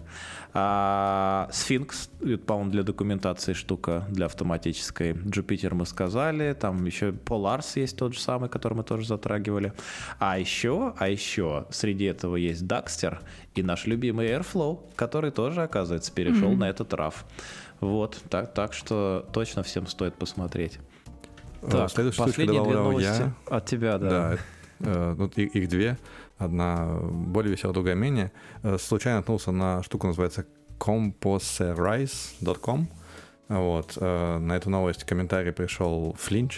А, Sphinx, по-моему, для документации штука, для автоматической. Jupyter мы сказали. Там еще Polars есть тот же самый, который мы тоже затрагивали. А еще, а еще среди этого есть Daxter и наш любимый Airflow, который тоже, оказывается, перешел mm-hmm. на этот RAF. Вот, так, так что точно всем стоит посмотреть. Э, так, Следующая последние две новости я. от тебя, да. Да, э, вот их, их две. Одна более веселая, другая менее. Э, случайно наткнулся на штуку, называется composerize.com. Вот, на эту новость комментарий пришел Флинч,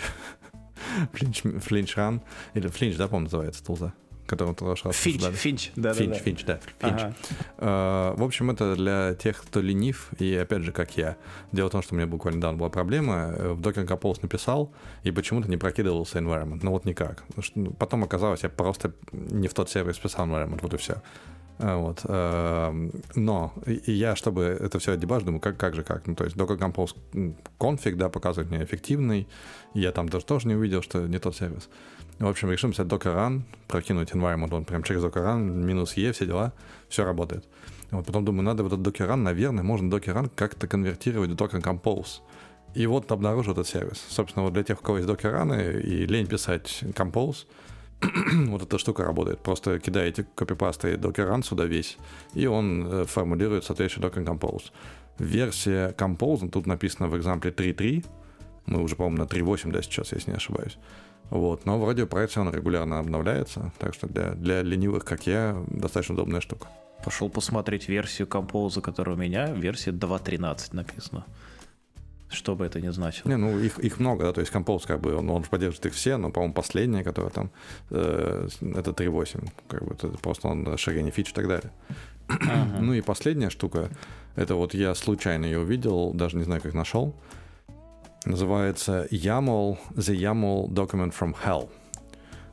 <laughs> Флинч, Флинч Ран, или Флинч, да, по-моему, называется тулза? Которого ты раз Финч, Финч, да, Финч, да, Финч, да, Финч. Ага. Uh, в общем, это для тех, кто ленив, и опять же, как я. Дело в том, что у меня буквально недавно была проблема. В Docker Compose написал, и почему-то не прокидывался environment. Ну вот никак. Ну, потом оказалось, я просто не в тот сервис писал environment, вот и все. А, вот. Эм, но я, чтобы это все дебаж, думаю, как, как же как? Ну, то есть Docker Compose конфиг, да, показывает мне эффективный. Я там даже тоже не увидел, что не тот сервис. В общем, решим взять Docker Run, прокинуть environment, он прям через Docker Run, минус E, все дела, все работает. Вот потом думаю, надо вот этот Docker Run, наверное, можно Docker Run как-то конвертировать в Docker Compose. И вот обнаружил этот сервис. Собственно, вот для тех, у кого есть Docker Run и лень писать Compose, <clears throat> вот эта штука работает. Просто кидаете копипасты Docker Run сюда весь, и он э, формулирует соответствующий Docker Compose. Версия Compose, тут написано в экзампле 3.3, мы уже, по-моему, на 3.8, да, сейчас, если не ошибаюсь. Вот, но вроде проекте он регулярно обновляется, так что для, для ленивых, как я, достаточно удобная штука. Пошел посмотреть версию Compose, которая у меня, версия 2.13 написано. Что бы это ни значило. Не, ну их, их много, да, то есть Compose как бы, он, он поддерживает их все, но, по-моему, последняя, которая там, э, это 3.8, как бы, это просто он расширение фич и так далее. Ага. Ну и последняя штука, это вот я случайно ее увидел, даже не знаю, как нашел, называется YAML, The YAML Document from Hell.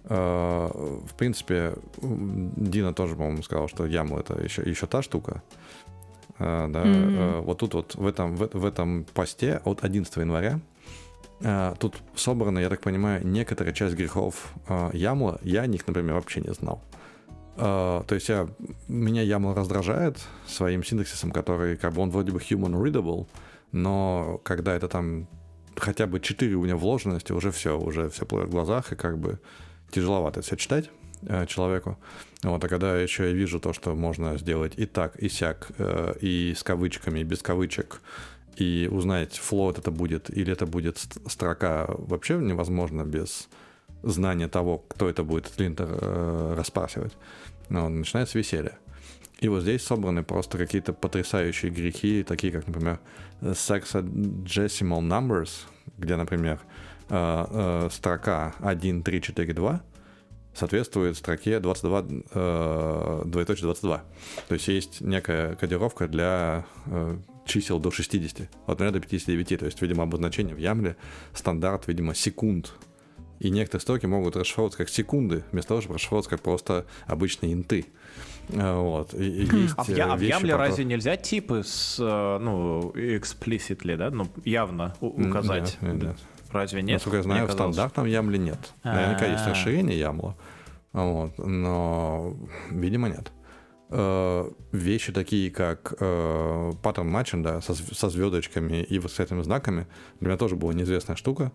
Uh, в принципе, Дина тоже, по-моему, сказал, что YAML это еще, еще та штука. Uh, да, mm-hmm. вот тут вот в этом, в, в этом посте от 11 января тут собрана, я так понимаю, некоторая часть грехов YAML. Я о них, например, вообще не знал. то есть я, меня YAML раздражает своим синтаксисом, который как бы он вроде бы human readable, но когда это там хотя бы 4 уровня вложенности, уже все, уже все плывет в глазах, и как бы тяжеловато все читать э, человеку. Вот, а когда еще я вижу то, что можно сделать и так, и сяк, э, и с кавычками, и без кавычек, и узнать, float это будет или это будет строка вообще невозможно без знания того, кто это будет линтер э, распарсивать. Но начинается веселье. И вот здесь собраны просто какие-то потрясающие грехи, такие как, например, sexagesimal numbers, где, например, э, э, строка 1, 3, 4, 2 соответствует строке 22, э, двоеточие 22. То есть есть некая кодировка для э, чисел до 60, от 0 до 59. То есть, видимо, обозначение в Ямле стандарт, видимо, секунд. И некоторые строки могут расшифровываться как секунды, вместо того, чтобы расшифровываться как просто обычные инты. Э, вот. Хм. есть а в, я, а в Ямле разве нельзя типы с, э, ну, explicitly, да, ну, явно указать? Нет, нет. Разве нет? Насколько я знаю, в стандартном Ямле нет. Наверняка есть расширение Ямла, вот, но, видимо, нет. Э, вещи такие, как паттерн матчинг, да, со, со звездочками и восклицательными знаками, для меня тоже была неизвестная штука.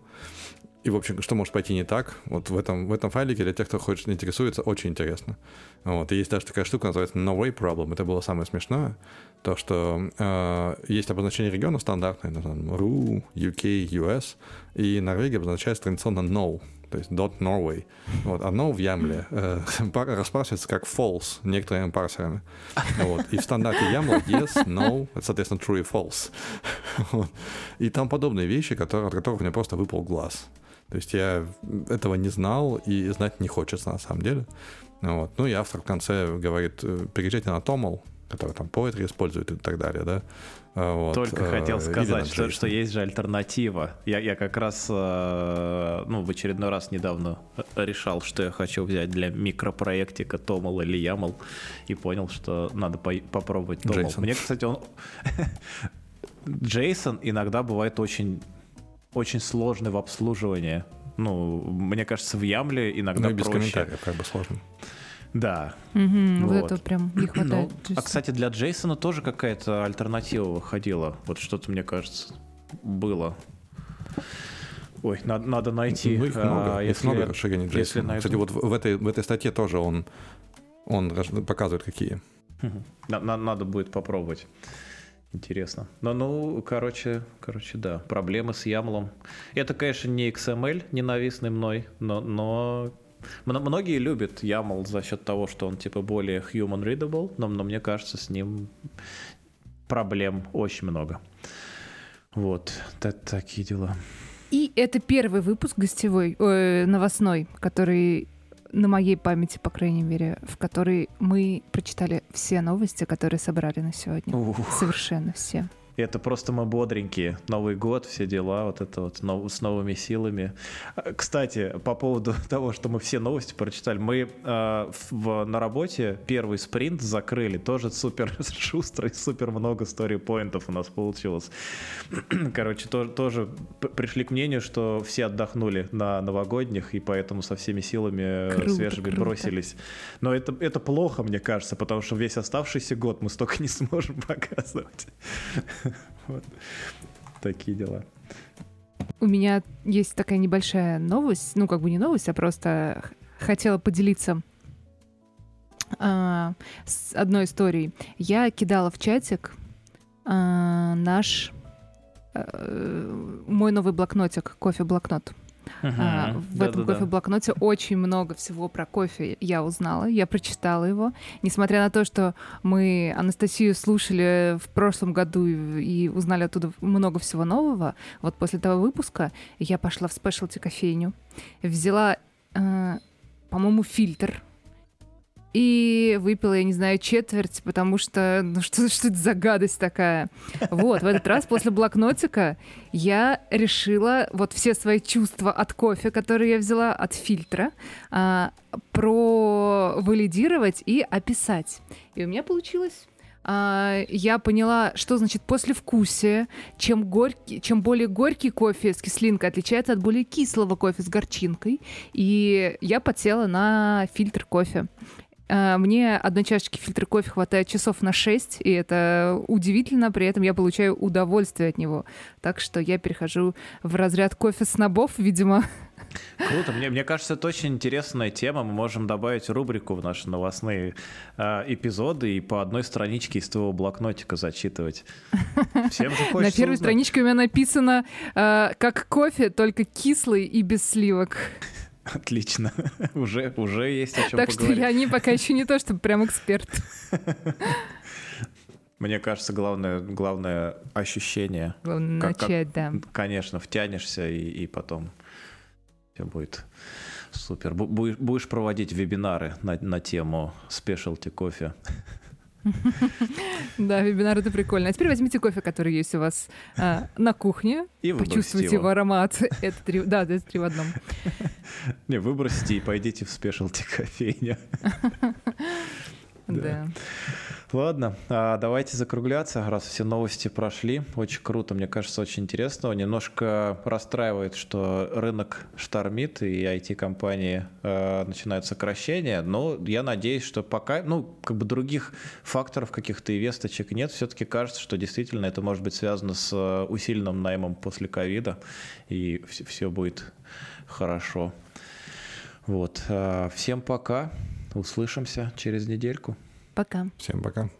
И, в общем, что может пойти не так, вот в этом, в этом файлике для тех, кто хочет, интересуется, очень интересно. Вот. И есть даже такая штука, называется No Way Problem. Это было самое смешное. То, что э, есть обозначение региона стандартное, там, RU, UK, US, и Норвегия обозначается традиционно No, то есть dot Norway. Вот, а no в Ямле э, <laughs> распарсивается как false некоторыми парсерами. Вот. И в стандарте Ямла yes, no, это, соответственно, true и false. <laughs> Вот. И там подобные вещи, которые, от которых мне просто выпал глаз. То есть я этого не знал и знать не хочется на самом деле. Вот. Ну и автор в конце говорит, «Э, переезжайте на Toml, который там Poetry использует и так далее, да. А, вот. Только э, хотел сказать, что, что есть же альтернатива. Я, я как раз, э, ну, в очередной раз недавно решал, что я хочу взять для микропроектика Toml или YAML, и понял, что надо по попробовать. Джейсон. Мне, кстати, он... <laughs> Джейсон иногда бывает очень, очень сложный в обслуживании. Ну, мне кажется, в Ямле иногда ну, и без проще. комментариев как бы сложно. Да. Угу, вот. вот это прям не хватает. Ну, а, кстати, для Джейсона тоже какая-то альтернатива выходила. Вот что-то, мне кажется, было. Ой, надо, надо найти. Ну, их много, а, если, много расширений Джейсона. Найду... Кстати, вот в этой, в этой статье тоже он, он показывает, какие. Надо, надо будет попробовать. Интересно. Но, ну, короче, короче, да. Проблемы с Ямлом. Это, конечно, не XML, ненавистный мной, но, но Многие любят YAML за счет того, что он типа более human readable, но, но мне кажется, с ним проблем очень много. Вот, это такие дела. И это первый выпуск гостевой, э, новостной, который на моей памяти, по крайней мере, в которой мы прочитали все новости, которые собрали на сегодня. Ух. Совершенно все. Это просто мы бодренькие. Новый год, все дела, вот это вот нов, с новыми силами. А, кстати, по поводу <laughs> того, что мы все новости прочитали, мы э, в, на работе первый спринт закрыли, тоже супер <laughs> шустро супер много стори-поинтов у нас получилось. <clears throat> Короче, то, тоже пришли к мнению, что все отдохнули на новогодних, и поэтому со всеми силами э, круто, свежими круто. бросились. Но это, это плохо, мне кажется, потому что весь оставшийся год мы столько <laughs> не сможем показывать. <laughs> Вот. Такие дела. У меня есть такая небольшая новость, ну как бы не новость, а просто хотела поделиться а, с одной историей. Я кидала в чатик а, наш а, мой новый блокнотик, кофе-блокнот. Uh-huh. в да, этом да, кофе-блокноте да. очень много всего про кофе я узнала, я прочитала его. Несмотря на то, что мы Анастасию слушали в прошлом году и, и узнали оттуда много всего нового, вот после того выпуска я пошла в спешлти кофейню, взяла, э, по-моему, фильтр и выпила, я не знаю, четверть, потому что, ну <laughs> что, что это за гадость такая? Вот, в этот раз после блокнотика я решила вот все свои чувства от кофе, которые я взяла от фильтра, а, провалидировать и описать. И у меня получилось а, я поняла, что значит послевкусие. Чем, горький, чем более горький кофе с кислинкой отличается от более кислого кофе с горчинкой. И я подсела на фильтр кофе. Э, мне одной чашечки фильтра кофе хватает часов на 6, и это удивительно, при этом я получаю удовольствие от него. Так что я перехожу в разряд кофе снобов, видимо. Круто. Мне, мне кажется, это очень интересная тема. Мы можем добавить рубрику в наши новостные э, эпизоды и по одной страничке из твоего блокнотика зачитывать. Всем же <laughs> На первой узнать. страничке у меня написано э, как кофе, только кислый и без сливок. <laughs> Отлично. уже, уже есть о чем так поговорить. Так что я не пока еще не то, чтобы прям эксперт. Мне кажется, главное, главное ощущение. Главное как, начать, как, да. Конечно, втянешься и, и потом все будет супер. Будешь, будешь проводить вебинары на, на тему спешлти кофе. <laughs> Да, вебинар это прикольно. А теперь возьмите кофе, который есть у вас а, на кухне, <laughs> и почувствуйте его. аромат. <laughs> Это три, да, это три в одном. Не, выбросьте и пойдите в спешлти кофейню. Да. Ладно, а давайте закругляться, раз все новости прошли. Очень круто, мне кажется, очень интересно. Немножко расстраивает, что рынок штормит и IT-компании э, начинают сокращения, но я надеюсь, что пока, ну, как бы других факторов каких-то и весточек нет, все-таки кажется, что действительно это может быть связано с э, усиленным наймом после ковида, и все, будет хорошо. Вот. Всем пока. Услышимся через недельку. Пока. Всем пока.